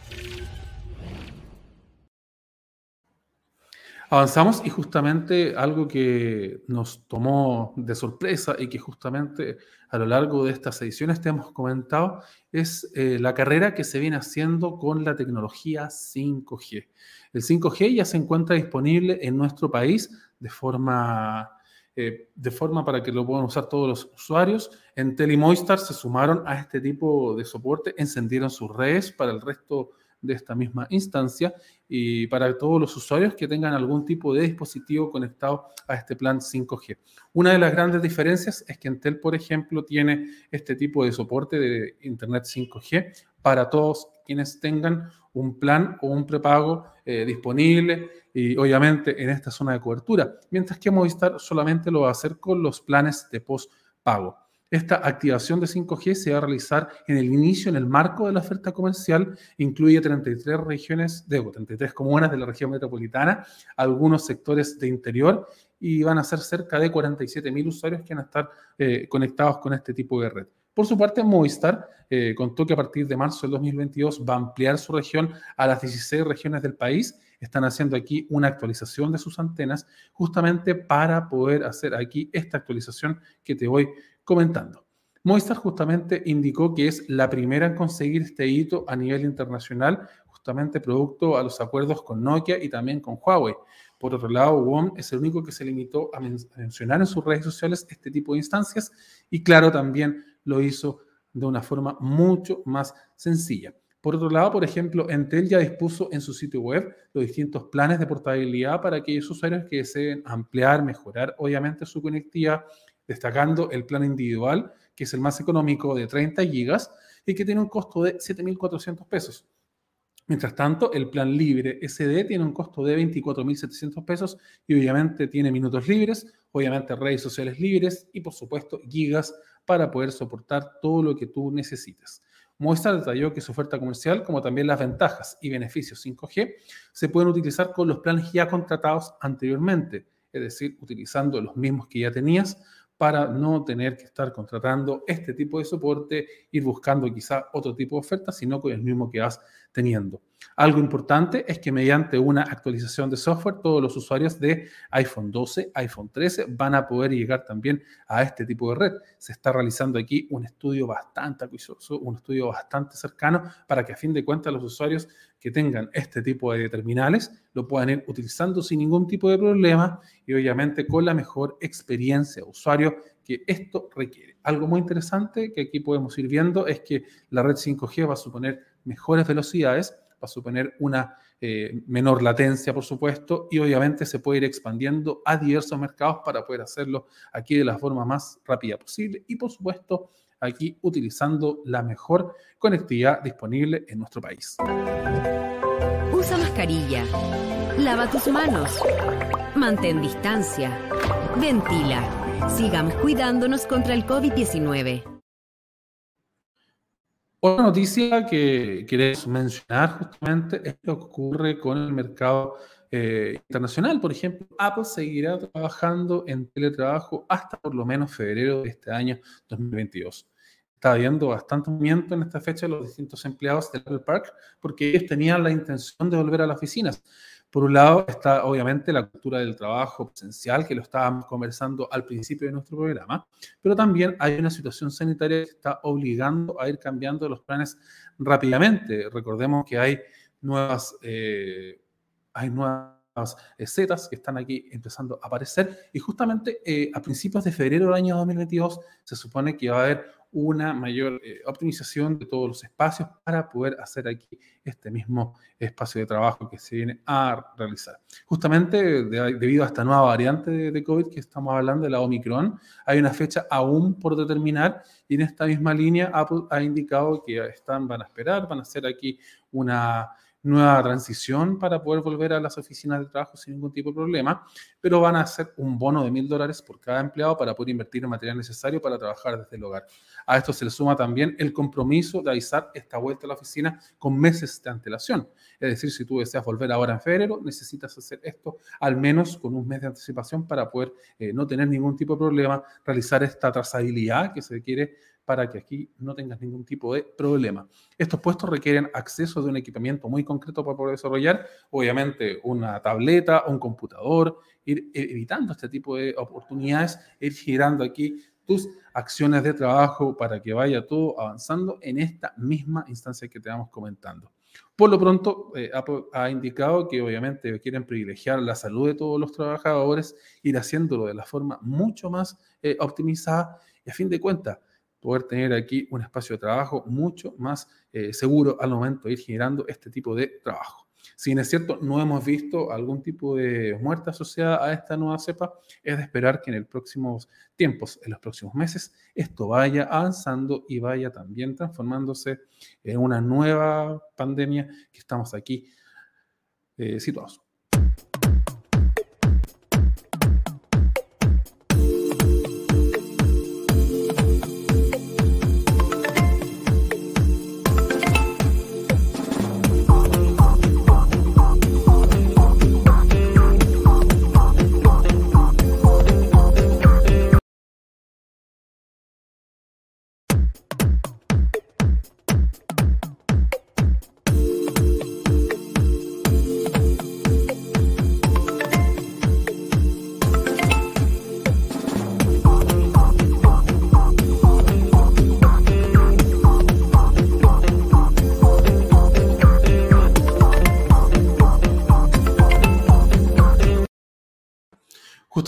Avanzamos y justamente algo que nos tomó de sorpresa y que justamente a lo largo de estas ediciones te hemos comentado es eh, la carrera que se viene haciendo con la tecnología 5G. El 5G ya se encuentra disponible en nuestro país de forma, eh, de forma para que lo puedan usar todos los usuarios. En Telimoistar se sumaron a este tipo de soporte, encendieron sus redes para el resto de esta misma instancia y para todos los usuarios que tengan algún tipo de dispositivo conectado a este plan 5G. Una de las grandes diferencias es que Entel, por ejemplo, tiene este tipo de soporte de Internet 5G para todos quienes tengan un plan o un prepago eh, disponible y obviamente en esta zona de cobertura, mientras que Movistar solamente lo va a hacer con los planes de post-pago. Esta activación de 5G se va a realizar en el inicio, en el marco de la oferta comercial, incluye 33 regiones, de 33 comunas de la región metropolitana, algunos sectores de interior y van a ser cerca de 47 mil usuarios que van a estar eh, conectados con este tipo de red. Por su parte, Movistar eh, contó que a partir de marzo del 2022 va a ampliar su región a las 16 regiones del país. Están haciendo aquí una actualización de sus antenas justamente para poder hacer aquí esta actualización que te voy comentando. Movistar justamente indicó que es la primera en conseguir este hito a nivel internacional, justamente producto a los acuerdos con Nokia y también con Huawei. Por otro lado, WOM es el único que se limitó a mencionar en sus redes sociales este tipo de instancias y claro, también lo hizo de una forma mucho más sencilla. Por otro lado, por ejemplo, Entel ya dispuso en su sitio web los distintos planes de portabilidad para aquellos usuarios que deseen ampliar, mejorar, obviamente, su conectividad destacando el plan individual, que es el más económico de 30 gigas y que tiene un costo de 7.400 pesos. Mientras tanto, el plan libre SD tiene un costo de 24.700 pesos y obviamente tiene minutos libres, obviamente redes sociales libres y por supuesto gigas para poder soportar todo lo que tú necesites. Movistar detalló que su oferta comercial, como también las ventajas y beneficios 5G, se pueden utilizar con los planes ya contratados anteriormente, es decir, utilizando los mismos que ya tenías para no tener que estar contratando este tipo de soporte, ir buscando quizá otro tipo de oferta, sino con el mismo que vas teniendo. Algo importante es que mediante una actualización de software, todos los usuarios de iPhone 12, iPhone 13 van a poder llegar también a este tipo de red. Se está realizando aquí un estudio bastante acuicioso, un estudio bastante cercano para que a fin de cuentas los usuarios que tengan este tipo de terminales lo puedan ir utilizando sin ningún tipo de problema y obviamente con la mejor experiencia de usuario que esto requiere. Algo muy interesante que aquí podemos ir viendo es que la red 5G va a suponer mejores velocidades, va a suponer una eh, menor latencia, por supuesto, y obviamente se puede ir expandiendo a diversos mercados para poder hacerlo aquí de la forma más rápida posible y, por supuesto, aquí utilizando la mejor conectividad disponible en nuestro país. Usa mascarilla. Lava tus manos. Mantén distancia. Ventila. Sigamos cuidándonos contra el COVID-19. Otra noticia que queremos mencionar justamente es lo que ocurre con el mercado eh, internacional. Por ejemplo, Apple seguirá trabajando en teletrabajo hasta por lo menos febrero de este año 2022. Está habiendo bastante movimiento en esta fecha de los distintos empleados del Apple Park porque ellos tenían la intención de volver a las oficinas. Por un lado está obviamente la cultura del trabajo presencial, que lo estábamos conversando al principio de nuestro programa, pero también hay una situación sanitaria que está obligando a ir cambiando los planes rápidamente. Recordemos que hay nuevas, eh, hay nuevas setas que están aquí empezando a aparecer y justamente eh, a principios de febrero del año 2022 se supone que va a haber una mayor eh, optimización de todos los espacios para poder hacer aquí este mismo espacio de trabajo que se viene a realizar. Justamente debido a esta nueva variante de, COVID que estamos hablando, de la Omicron, hay una fecha aún por determinar y en esta misma línea Apple ha indicado que están, van a esperar, van a hacer aquí una nueva transición para poder volver a las oficinas de trabajo sin ningún tipo de problema, pero van a hacer un bono de mil dólares por cada empleado para poder invertir en material necesario para trabajar desde el hogar. A esto se le suma también el compromiso de avisar esta vuelta a la oficina con meses de antelación. Es decir, si tú deseas volver ahora en febrero, necesitas hacer esto al menos con un mes de anticipación para poder eh, no tener ningún tipo de problema, realizar esta trazabilidad que se quiere para que aquí no tengas ningún tipo de problema. Estos puestos requieren acceso de un equipamiento muy concreto para poder desarrollar, obviamente una tableta, un computador, ir evitando este tipo de oportunidades, ir girando aquí tus acciones de trabajo para que vaya todo avanzando en esta misma instancia que te vamos comentando. Por lo pronto, eh, Apple ha indicado que obviamente quieren privilegiar la salud de todos los trabajadores, ir haciéndolo de la forma mucho más eh, optimizada y a fin de cuentas poder tener aquí un espacio de trabajo mucho más eh, seguro al momento de ir generando este tipo de trabajo. Si bien es cierto, no hemos visto algún tipo de muerte asociada a esta nueva cepa, es de esperar que en los próximos tiempos, en los próximos meses, esto vaya avanzando y vaya también transformándose en una nueva pandemia que estamos aquí eh, situados.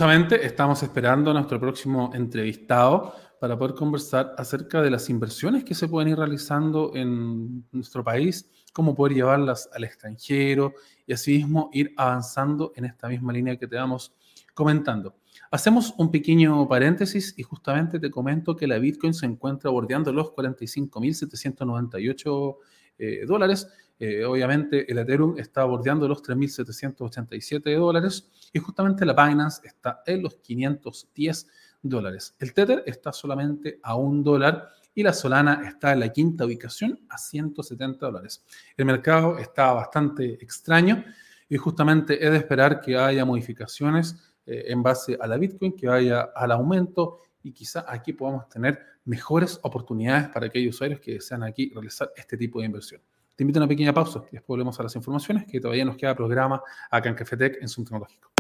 Justamente estamos esperando a nuestro próximo entrevistado para poder conversar acerca de las inversiones que se pueden ir realizando en nuestro país, cómo poder llevarlas al extranjero y asimismo ir avanzando en esta misma línea que te vamos comentando. Hacemos un pequeño paréntesis y justamente te comento que la Bitcoin se encuentra bordeando los 45.798 eh, dólares eh, obviamente el Ethereum está bordeando los 3.787 dólares y justamente la Binance está en los 510 dólares. El Tether está solamente a un dólar y la Solana está en la quinta ubicación a 170 dólares. El mercado está bastante extraño y justamente es de esperar que haya modificaciones eh, en base a la Bitcoin, que vaya al aumento y quizá aquí podamos tener mejores oportunidades para aquellos usuarios que desean aquí realizar este tipo de inversión. Te invito a una pequeña pausa y después volvemos a las informaciones que todavía nos queda programa acá en Cafetec en Zoom Tecnológico.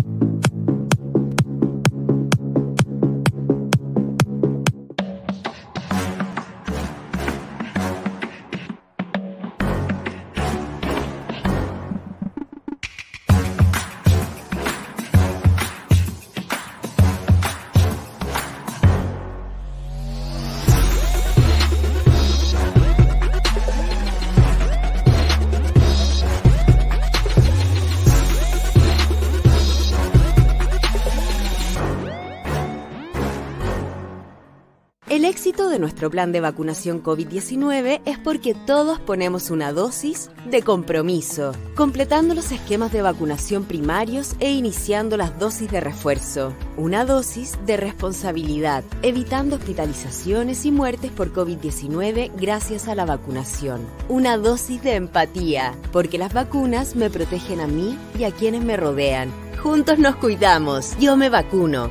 Nuestro plan de vacunación COVID-19 es porque todos ponemos una dosis de compromiso, completando los esquemas de vacunación primarios e iniciando las dosis de refuerzo. Una dosis de responsabilidad, evitando hospitalizaciones y muertes por COVID-19 gracias a la vacunación. Una dosis de empatía, porque las vacunas me protegen a mí y a quienes me rodean. Juntos nos cuidamos. Yo me vacuno.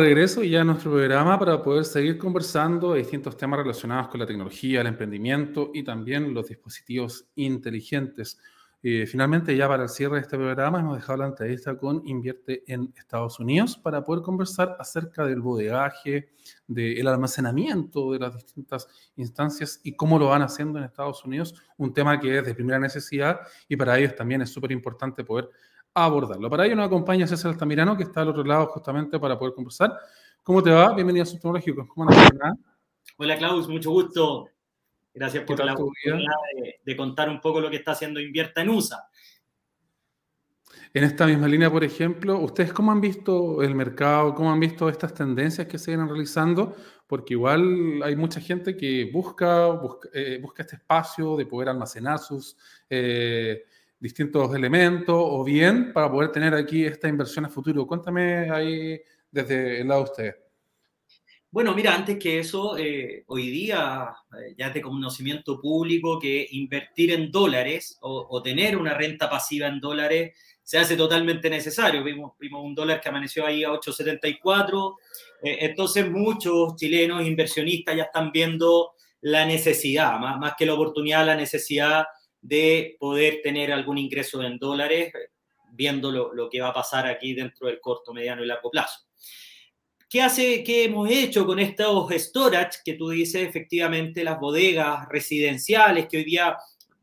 Regreso ya en nuestro programa para poder seguir conversando de distintos temas relacionados con la tecnología, el emprendimiento y también los dispositivos inteligentes. Eh, finalmente, ya para el cierre de este programa, hemos dejado la entrevista con Invierte en Estados Unidos para poder conversar acerca del bodegaje, del almacenamiento de las distintas instancias y cómo lo van haciendo en Estados Unidos, un tema que es de primera necesidad y para ellos también es súper importante poder abordarlo. Para ello nos acompaña César Altamirano, que está al otro lado justamente para poder conversar. ¿Cómo te va? Bienvenido a Asuntos Tecnológicos. ¿Cómo andas? Hola, Klaus, mucho gusto. Gracias por la oportunidad de, contar un poco lo que está haciendo Invierta en USA. En esta misma línea, por ejemplo, ¿ustedes cómo han visto el mercado? ¿Cómo han visto estas tendencias que se vienen realizando? Porque igual hay mucha gente que busca, busca, eh, este espacio de poder almacenar sus eh, distintos elementos o bien para poder tener aquí esta inversión a futuro. Cuéntame ahí desde el lado de ustedes. Bueno, mira, antes que eso, eh, hoy día eh, ya es de conocimiento público que invertir en dólares o, tener una renta pasiva en dólares se hace totalmente necesario. Vimos, vimos un dólar que amaneció ahí a 8,74. Eh, entonces muchos chilenos inversionistas ya están viendo la necesidad, más, más que la oportunidad, la necesidad de poder tener algún ingreso en dólares, viendo lo, lo que va a pasar aquí dentro del corto, mediano y largo plazo. ¿Qué, hace, ¿Qué hemos hecho con estos storage que tú dices, efectivamente, las bodegas residenciales que hoy día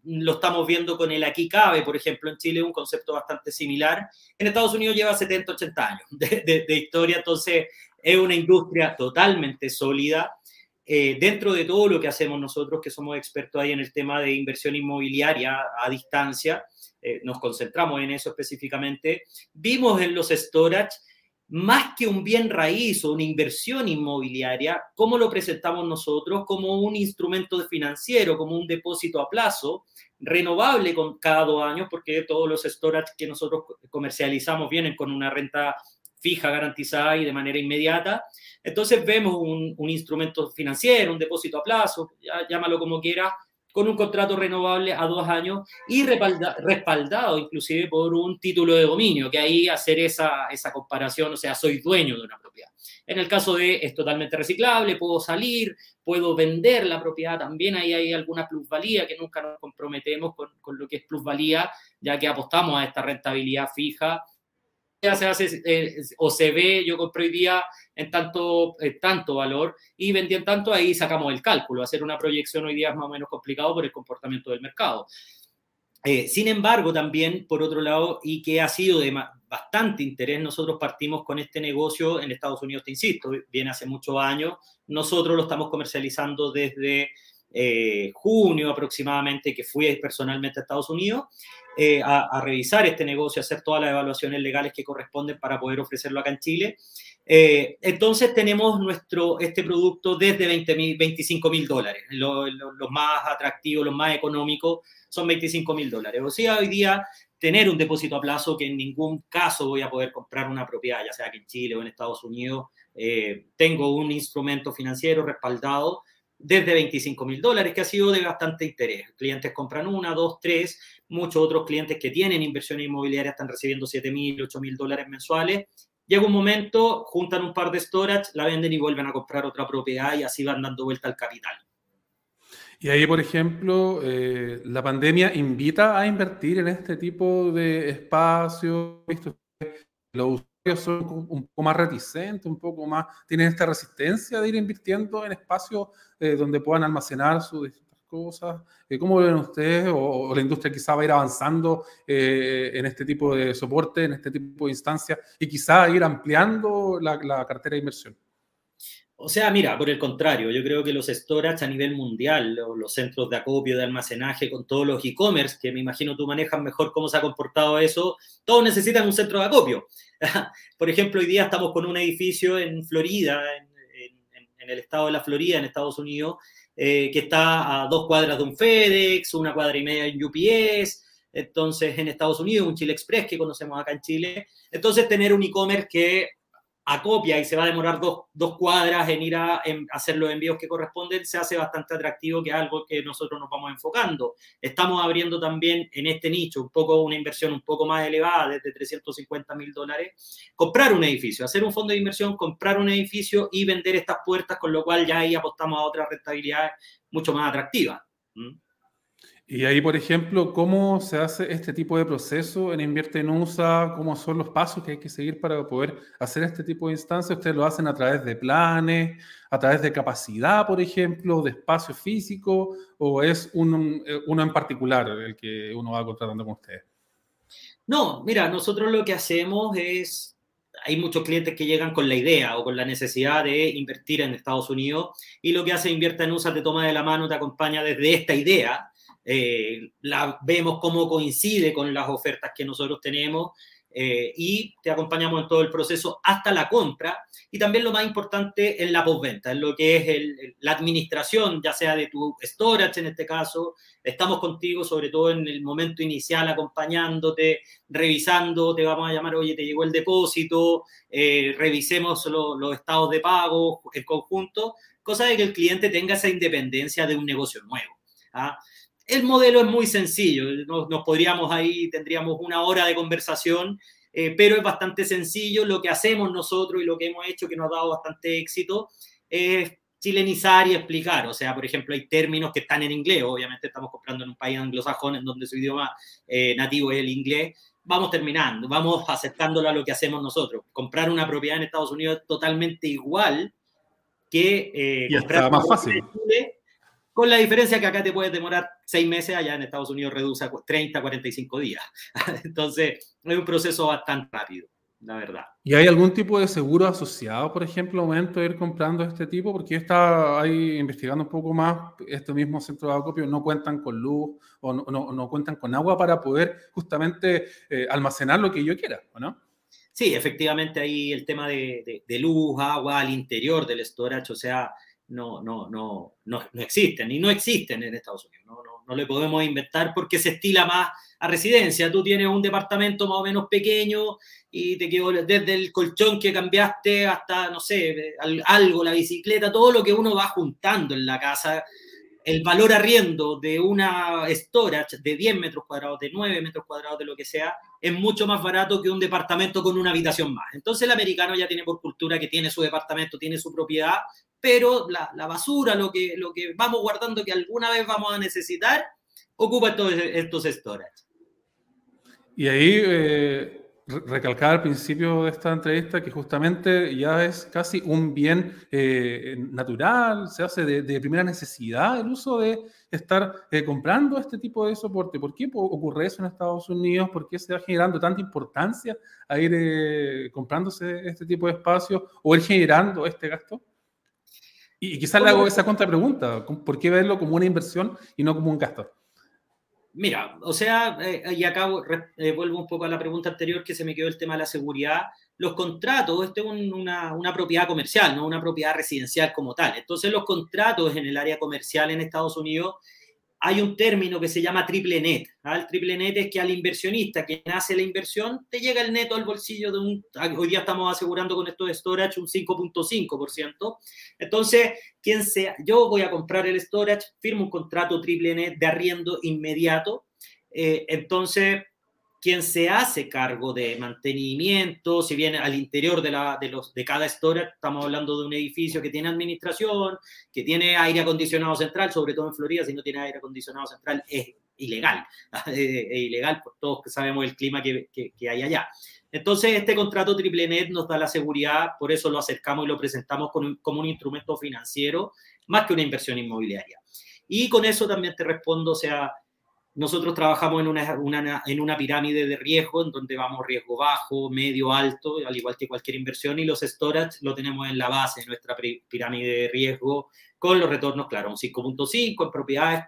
lo estamos viendo con el aquí cabe, por ejemplo, en Chile, un concepto bastante similar. En Estados Unidos lleva 70, 80 años de, de, historia, entonces es una industria totalmente sólida. Eh, dentro de todo lo que hacemos nosotros, que somos expertos ahí en el tema de inversión inmobiliaria a distancia, eh, nos concentramos en eso específicamente, vimos en los storage más que un bien raíz o una inversión inmobiliaria, ¿cómo lo presentamos nosotros? Como un instrumento financiero, como un depósito a plazo, renovable con cada dos años, porque todos los storage que nosotros comercializamos vienen con una renta fija, garantizada y de manera inmediata. Entonces vemos un, un instrumento financiero, un depósito a plazo, llámalo como quiera, con un contrato renovable a dos años y respaldado inclusive por un título de dominio, que ahí hacer esa, esa comparación, o sea, soy dueño de una propiedad. En el caso de es totalmente reciclable, puedo salir, puedo vender la propiedad también, ahí hay alguna plusvalía que nunca nos comprometemos con, con lo que es plusvalía, ya que apostamos a esta rentabilidad fija se hace eh, o se ve, yo compré hoy día en tanto, tanto valor y vendí en tanto, ahí sacamos el cálculo. Hacer una proyección hoy día es más o menos complicado por el comportamiento del mercado. Eh, sin embargo, también, por otro lado, y que ha sido de bastante interés, nosotros partimos con este negocio en Estados Unidos, te insisto, viene hace muchos años. Nosotros lo estamos comercializando desde eh, junio aproximadamente, que fui personalmente a Estados Unidos. Eh, a, revisar este negocio, hacer todas las evaluaciones legales que corresponden para poder ofrecerlo acá en Chile. Eh, entonces tenemos nuestro, este producto desde 20 mil, 25 mil dólares. Los más atractivos, los más económicos son 25 mil dólares. O sea, hoy día tener un depósito a plazo que en ningún caso voy a poder comprar una propiedad, ya sea aquí en Chile o en Estados Unidos. Eh, tengo un instrumento financiero respaldado desde 25 mil dólares, que ha sido de bastante interés. Clientes compran una, dos, tres, muchos otros clientes que tienen inversiones inmobiliarias están recibiendo 7 mil, 8 mil dólares mensuales. Llega un momento, juntan un par de storage, la venden y vuelven a comprar otra propiedad y así van dando vuelta al capital. Y ahí, por ejemplo, eh, la pandemia invita a invertir en este tipo de espacios. Los son un poco más reticentes, un poco más, tienen esta resistencia de ir invirtiendo en espacios eh, donde puedan almacenar sus cosas. Eh, ¿Cómo ven ustedes o, la industria quizá va a ir avanzando eh, en este tipo de soporte, en este tipo de instancias y quizá ir ampliando la, la cartera de inversión? O sea, mira, por el contrario, yo creo que los storage a nivel mundial, los centros de acopio, de almacenaje, con todos los e-commerce, que me imagino tú manejas mejor cómo se ha comportado eso, todos necesitan un centro de acopio. por ejemplo, hoy día estamos con un edificio en Florida, en, el estado de la Florida, en Estados Unidos, eh, que está a dos cuadras de un FedEx, una cuadra y media de un UPS, entonces en Estados Unidos, un Chile Express que conocemos acá en Chile. Entonces, tener un e-commerce que acopia y se va a demorar dos, dos cuadras en ir a hacer los envíos que corresponden, se hace bastante atractivo, que es algo que nosotros nos vamos enfocando. Estamos abriendo también en este nicho un poco una inversión un poco más elevada, desde 350 mil dólares, comprar un edificio, hacer un fondo de inversión, comprar un edificio y vender estas puertas, con lo cual ya ahí apostamos a otras rentabilidades mucho más atractivas. Y ahí, por ejemplo, ¿cómo se hace este tipo de proceso en Invierte en USA? ¿Cómo son los pasos que hay que seguir para poder hacer este tipo de instancias? ¿Ustedes lo hacen a través de planes, a través de capacidad, por ejemplo, de espacio físico, o es uno, uno en particular el que uno va contratando con ustedes? No, mira, nosotros lo que hacemos es hay muchos clientes que llegan con la idea o con la necesidad de invertir en Estados Unidos y lo que hace Invierte en USA te toma de la mano, te acompaña desde esta idea eh, la, vemos cómo coincide con las ofertas que nosotros tenemos eh, y te acompañamos en todo el proceso hasta la compra y también lo más importante en la postventa, en lo que es la administración, ya sea de tu storage en este caso, estamos contigo sobre todo en el momento inicial acompañándote, revisando, te vamos a llamar, oye, te llegó el depósito, eh, revisemos los estados de pago en conjunto, cosa de que el cliente tenga esa independencia de un negocio nuevo. ¿ah? El modelo es muy sencillo, nos, podríamos ahí, tendríamos una hora de conversación, eh, pero es bastante sencillo. Lo que hacemos nosotros y lo que hemos hecho que nos ha dado bastante éxito es chilenizar y explicar. O sea, por ejemplo, hay términos que están en inglés. Obviamente estamos comprando en un país anglosajón en donde su idioma eh, nativo es el inglés. Vamos terminando, vamos aceptándolo a lo que hacemos nosotros. Comprar una propiedad en Estados Unidos es totalmente igual que eh, y comprar más fácil con la diferencia que acá te puedes demorar seis meses, allá en Estados Unidos reduce a 30, 45 días. Entonces, es un proceso bastante rápido, la verdad. ¿Y hay algún tipo de seguro asociado, por ejemplo, al momento de ir comprando este tipo? Porque está ahí investigando un poco más, este mismo centro de acopio no cuentan con luz o no, cuentan con agua para poder justamente eh, almacenar lo que yo quiera, ¿o no? Sí, efectivamente hay el tema de, de luz, agua al interior del storage, o sea, no, no, no, no, existen y no existen en Estados Unidos. No, no, no le podemos inventar porque se estila más a residencia. Tú tienes un departamento más o menos pequeño y te quedó desde el colchón que cambiaste hasta, no sé, algo, la bicicleta, todo lo que uno va juntando en la casa el valor arriendo de una storage de 10 metros cuadrados, de 9 metros cuadrados, de lo que sea, es mucho más barato que un departamento con una habitación más. Entonces el americano ya tiene por cultura que tiene su departamento, tiene su propiedad, pero la, basura, lo que, lo que vamos guardando que alguna vez vamos a necesitar, ocupa todos estos storage. Y ahí eh, recalcar al principio de esta entrevista que justamente ya es casi un bien eh, natural, se hace de, primera necesidad el uso de estar eh, comprando este tipo de soporte. ¿Por qué ocurre eso en Estados Unidos? ¿Por qué se va generando tanta importancia a ir eh, comprándose este tipo de espacios o ir generando este gasto? Y, quizás le hago esa contrapregunta, ¿por qué verlo como una inversión y no como un gasto? Mira, o sea, eh, y acá eh, vuelvo un poco a la pregunta anterior que se me quedó el tema de la seguridad. Los contratos, esto es una, una, propiedad comercial, no una propiedad residencial como tal. Entonces, los contratos en el área comercial en Estados Unidos hay un término que se llama triple net. ¿ah? El triple net es que al inversionista, quien hace la inversión, te llega el neto al bolsillo de un, hoy día estamos asegurando con esto de storage un 5.5%. Entonces, quien sea, yo voy a comprar el storage, firmo un contrato triple net de arriendo inmediato. Eh, entonces, quien se hace cargo de mantenimiento, si bien al interior de, la, de, los, de cada storage, estamos hablando de un edificio que tiene administración, que tiene aire acondicionado central, sobre todo en Florida, si no tiene aire acondicionado central es ilegal, es ilegal, pues todos sabemos el clima que, que, hay allá. Entonces, este contrato triple net nos da la seguridad, por eso lo acercamos y lo presentamos como un instrumento financiero, más que una inversión inmobiliaria. Y con eso también te respondo, o sea, nosotros trabajamos en una, en una pirámide de riesgo, en donde vamos riesgo bajo, medio, alto, al igual que cualquier inversión, y los storage lo tenemos en la base de nuestra pirámide de riesgo, con los retornos, claro, un 5.5, en propiedades,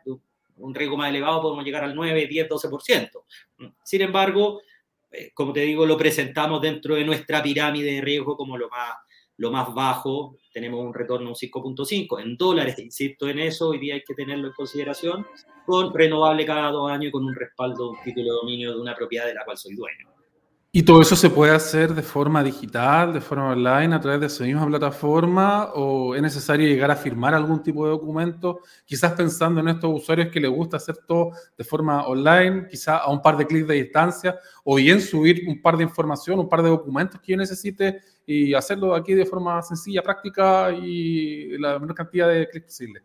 un riesgo más elevado podemos llegar al 9, 10, 12%. Sin embargo, eh, como te digo, lo presentamos dentro de nuestra pirámide de riesgo como lo más, lo más bajo, tenemos un retorno un 5.5 en dólares, insisto en eso, hoy día hay que tenerlo en consideración, con renovable cada dos años y con un respaldo, un título de dominio de una propiedad de la cual soy dueño. ¿Y todo eso se puede hacer de forma digital, de forma online, a través de esa misma plataforma? ¿O es necesario llegar a firmar algún tipo de documento? Quizás pensando en estos usuarios que les gusta hacer todo de forma online, quizás a un par de clics de distancia, o bien subir un par de información, un par de documentos que yo necesite y hacerlo aquí de forma sencilla, práctica y la menor cantidad de clics posible.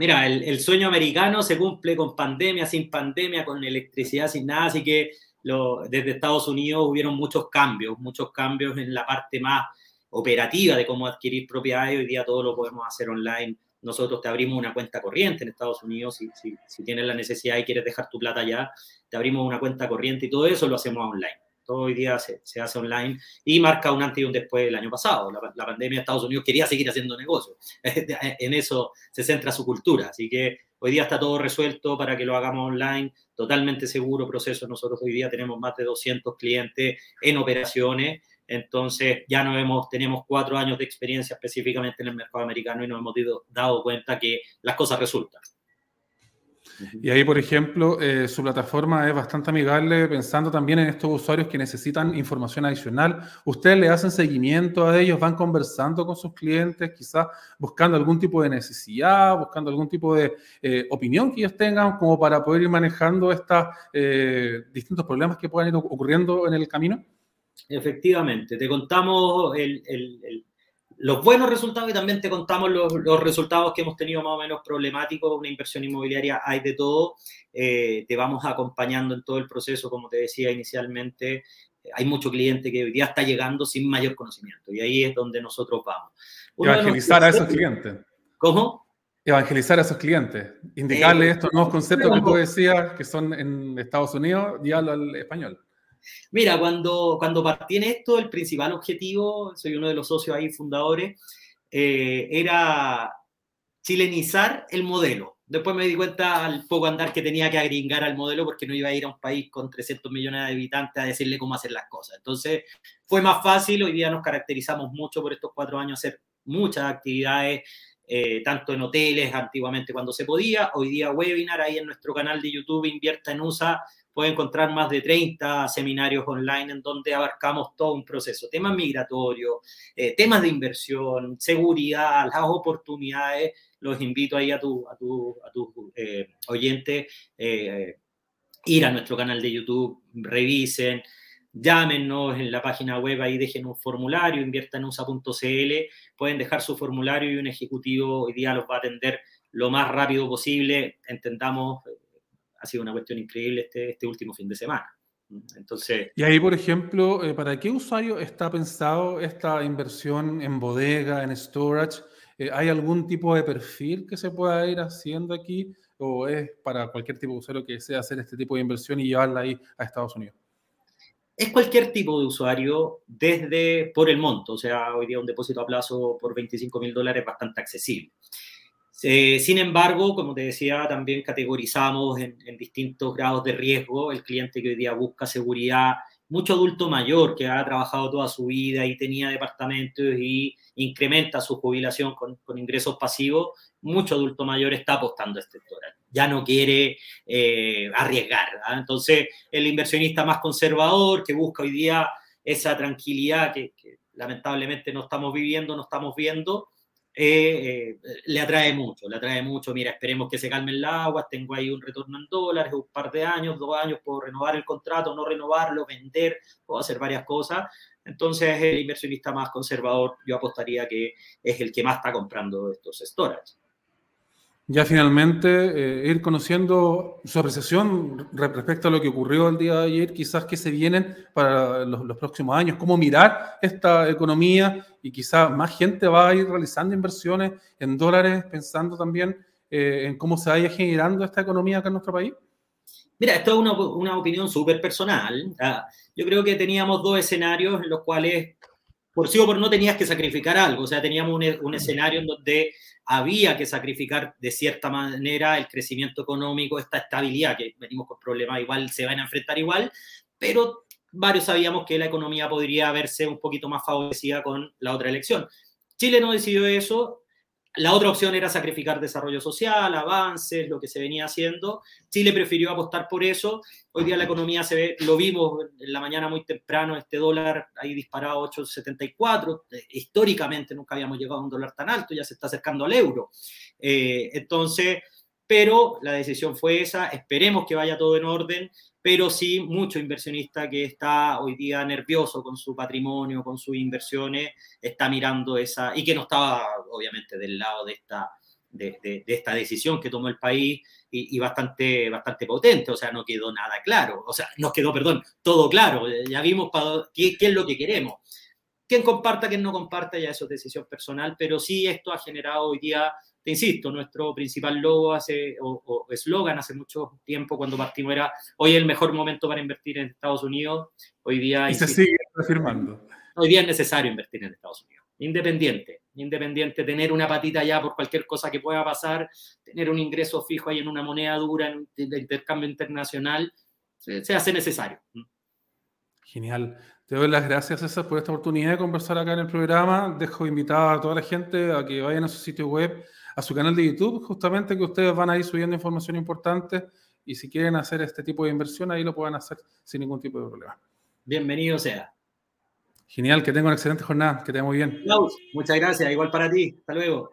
Mira, el, el sueño americano se cumple con pandemia, sin pandemia, con electricidad, sin nada, así que desde Estados Unidos hubieron muchos cambios, muchos cambios en la parte más operativa de cómo adquirir propiedades. Hoy día todo lo podemos hacer online. Nosotros te abrimos una cuenta corriente en Estados Unidos. Si, si, si tienes la necesidad y quieres dejar tu plata allá, te abrimos una cuenta corriente y todo eso lo hacemos online. Todo hoy día se, se hace online y marca un antes y un después del año pasado. La, la pandemia de Estados Unidos quería seguir haciendo negocios. en eso se centra su cultura. Así que Hoy día está todo resuelto para que lo hagamos online, totalmente seguro proceso. Nosotros hoy día tenemos más de 200 clientes en operaciones, entonces ya nos hemos, tenemos cuatro años de experiencia específicamente en el mercado americano y nos hemos dado cuenta que las cosas resultan. Y ahí, por ejemplo, eh, su plataforma es bastante amigable pensando también en estos usuarios que necesitan información adicional. Ustedes le hacen seguimiento a ellos, van conversando con sus clientes, quizás buscando algún tipo de necesidad, buscando algún tipo de eh, opinión que ellos tengan como para poder ir manejando estos eh, distintos problemas que puedan ir ocurriendo en el camino. Efectivamente, te contamos el, el los buenos resultados y también te contamos los, los, resultados que hemos tenido más o menos problemáticos. Una inversión inmobiliaria hay de todo. Eh, te vamos acompañando en todo el proceso, como te decía inicialmente. Hay mucho cliente que hoy día está llegando sin mayor conocimiento y ahí es donde nosotros vamos. Uno Evangelizar a esos clientes. ¿Cómo? Evangelizar a esos clientes. Indicarles eh, estos nuevos conceptos que tú decías que son en Estados Unidos y al español. Mira, cuando, cuando partí en esto, el principal objetivo, soy uno de los socios ahí fundadores, eh, era chilenizar el modelo. Después me di cuenta al poco andar que tenía que agringar al modelo porque no iba a ir a un país con 300 millones de habitantes a decirle cómo hacer las cosas. Entonces fue más fácil, hoy día nos caracterizamos mucho por estos cuatro años hacer muchas actividades, eh, tanto en hoteles antiguamente cuando se podía, hoy día webinar ahí en nuestro canal de YouTube Invierta en USA puede encontrar más de 30 seminarios online en donde abarcamos todo un proceso, temas migratorios, eh, temas de inversión, seguridad, las oportunidades. Los invito ahí a tu, a tu, a eh, oyente, eh, ir a nuestro canal de YouTube, revisen, llámenos en la página web, ahí dejen un formulario, inviertanusa.cl, pueden dejar su formulario y un ejecutivo hoy día los va a atender lo más rápido posible. Entendamos ha sido una cuestión increíble este, este último fin de semana. Entonces, y ahí, por ejemplo, eh, ¿para qué usuario está pensado esta inversión en bodega, en storage? Eh, ¿Hay algún tipo de perfil que se pueda ir haciendo aquí? ¿O es para cualquier tipo de usuario que desea hacer este tipo de inversión y llevarla ahí a Estados Unidos? Es cualquier tipo de usuario desde por el monto. O sea, hoy día un depósito a plazo por 25 mil dólares es bastante accesible. Eh, sin embargo, como te decía, también categorizamos en, en, distintos grados de riesgo el cliente que hoy día busca seguridad, mucho adulto mayor que ha trabajado toda su vida y tenía departamentos y incrementa su jubilación con, con ingresos pasivos, mucho adulto mayor está apostando a este sector. Ya no quiere eh, arriesgar. ¿verdad? Entonces, el inversionista más conservador que busca hoy día esa tranquilidad que, que lamentablemente no estamos viviendo, no estamos viendo, eh, eh, le atrae mucho, le atrae mucho. Mira, esperemos que se calmen el agua, tengo ahí un retorno en dólares, un par de años, dos años, puedo renovar el contrato, no renovarlo, vender, puedo hacer varias cosas. Entonces, el inversionista más conservador, yo apostaría que es el que más está comprando estos storage ya finalmente eh, ir conociendo su apreciación respecto a lo que ocurrió el día de ayer, quizás que se vienen para los, próximos años, cómo mirar esta economía y quizás más gente va a ir realizando inversiones en dólares, pensando también eh, en cómo se vaya generando esta economía acá en nuestro país. Mira, esto es una, opinión súper personal. Yo creo que teníamos dos escenarios en los cuales, por sí o por no, tenías que sacrificar algo. O sea, teníamos un, un escenario en donde había que sacrificar de cierta manera el crecimiento económico, esta estabilidad, que venimos con problemas igual, se van a enfrentar igual, pero varios sabíamos que la economía podría verse un poquito más favorecida con la otra elección. Chile no decidió eso, la otra opción era sacrificar desarrollo social, avances, lo que se venía haciendo. Chile prefirió apostar por eso. Hoy día la economía se ve, lo vimos en la mañana muy temprano, este dólar ahí disparado a 8,74. Históricamente nunca habíamos llegado a un dólar tan alto, ya se está acercando al euro. Eh, entonces, pero la decisión fue esa. Esperemos que vaya todo en orden pero sí mucho inversionista que está hoy día nervioso con su patrimonio, con sus inversiones, está mirando esa, y que no estaba obviamente del lado de esta, de, de, esta decisión que tomó el país y, y, bastante, bastante potente, o sea, no quedó nada claro, o sea, nos quedó, perdón, todo claro, ya vimos para, qué, qué es lo que queremos. Quien comparta, quien no comparta, ya eso es decisión personal, pero sí esto ha generado hoy día te insisto, nuestro principal logo hace, o eslogan hace mucho tiempo cuando partimos era hoy es el mejor momento para invertir en Estados Unidos. Hoy día... Y se sigue afirmando. Hoy día es necesario invertir en Estados Unidos. Independiente, independiente, tener una patita ya por cualquier cosa que pueda pasar, tener un ingreso fijo ahí en una moneda dura de intercambio internacional, se, se hace necesario. Genial. Te doy las gracias, César, por esta oportunidad de conversar acá en el programa. Dejo invitada a toda la gente a que vayan a su sitio web a su canal de YouTube, justamente que ustedes van a ir subiendo información importante y si quieren hacer este tipo de inversión, ahí lo pueden hacer sin ningún tipo de problema. Bienvenido sea. Genial, que tenga una excelente jornada, que te muy bien. muchas gracias, igual para ti. Hasta luego.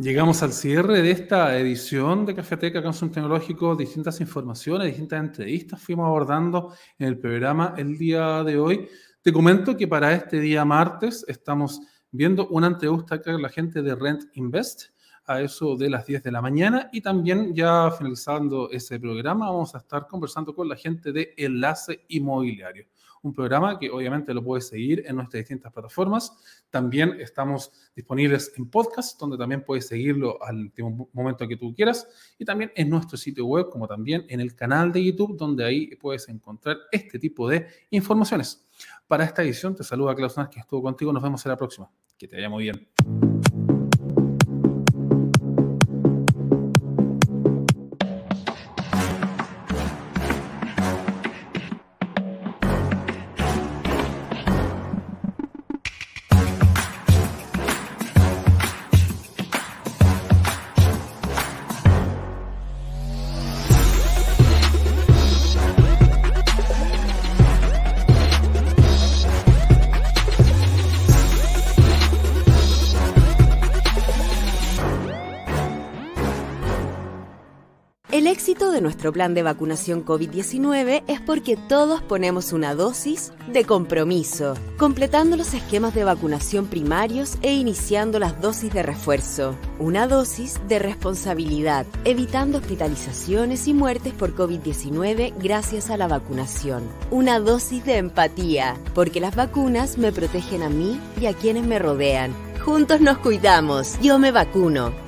Llegamos al cierre de esta edición de Cafeteca Consum Tecnológico, distintas informaciones, distintas entrevistas fuimos abordando en el programa el día de hoy. Te comento que para este día martes estamos viendo una entrevista con la gente de Rent Invest a eso de las 10 de la mañana y también ya finalizando ese programa vamos a estar conversando con la gente de Enlace Inmobiliario un programa que obviamente lo puedes seguir en nuestras distintas plataformas. También estamos disponibles en podcast, donde también puedes seguirlo al momento que tú quieras, y también en nuestro sitio web, como también en el canal de YouTube, donde ahí puedes encontrar este tipo de informaciones. Para esta edición te saluda Klaus Nas, que estuvo contigo. Nos vemos en la próxima. Que te vaya muy bien. Nuestro plan de vacunación COVID-19 es porque todos ponemos una dosis de compromiso, completando los esquemas de vacunación primarios e iniciando las dosis de refuerzo. Una dosis de responsabilidad, evitando hospitalizaciones y muertes por COVID-19 gracias a la vacunación. Una dosis de empatía, porque las vacunas me protegen a mí y a quienes me rodean. Juntos nos cuidamos. Yo me vacuno.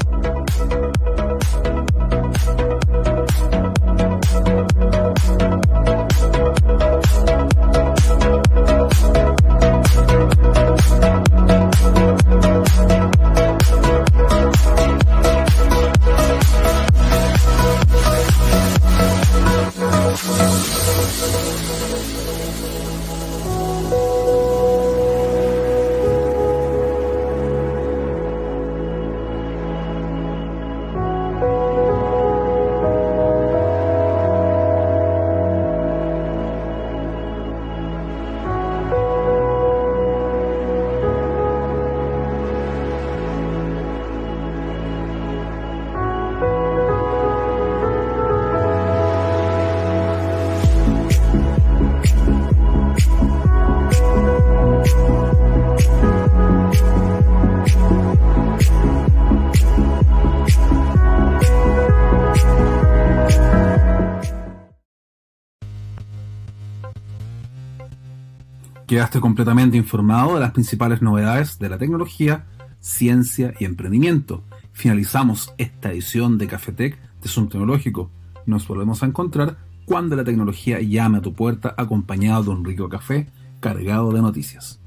Quedaste completamente informado de las principales novedades de la tecnología, ciencia y emprendimiento. Finalizamos esta edición de Cafetec de Zoom Tecnológico. Nos volvemos a encontrar cuando la tecnología llame a tu puerta acompañado de un rico café cargado de noticias.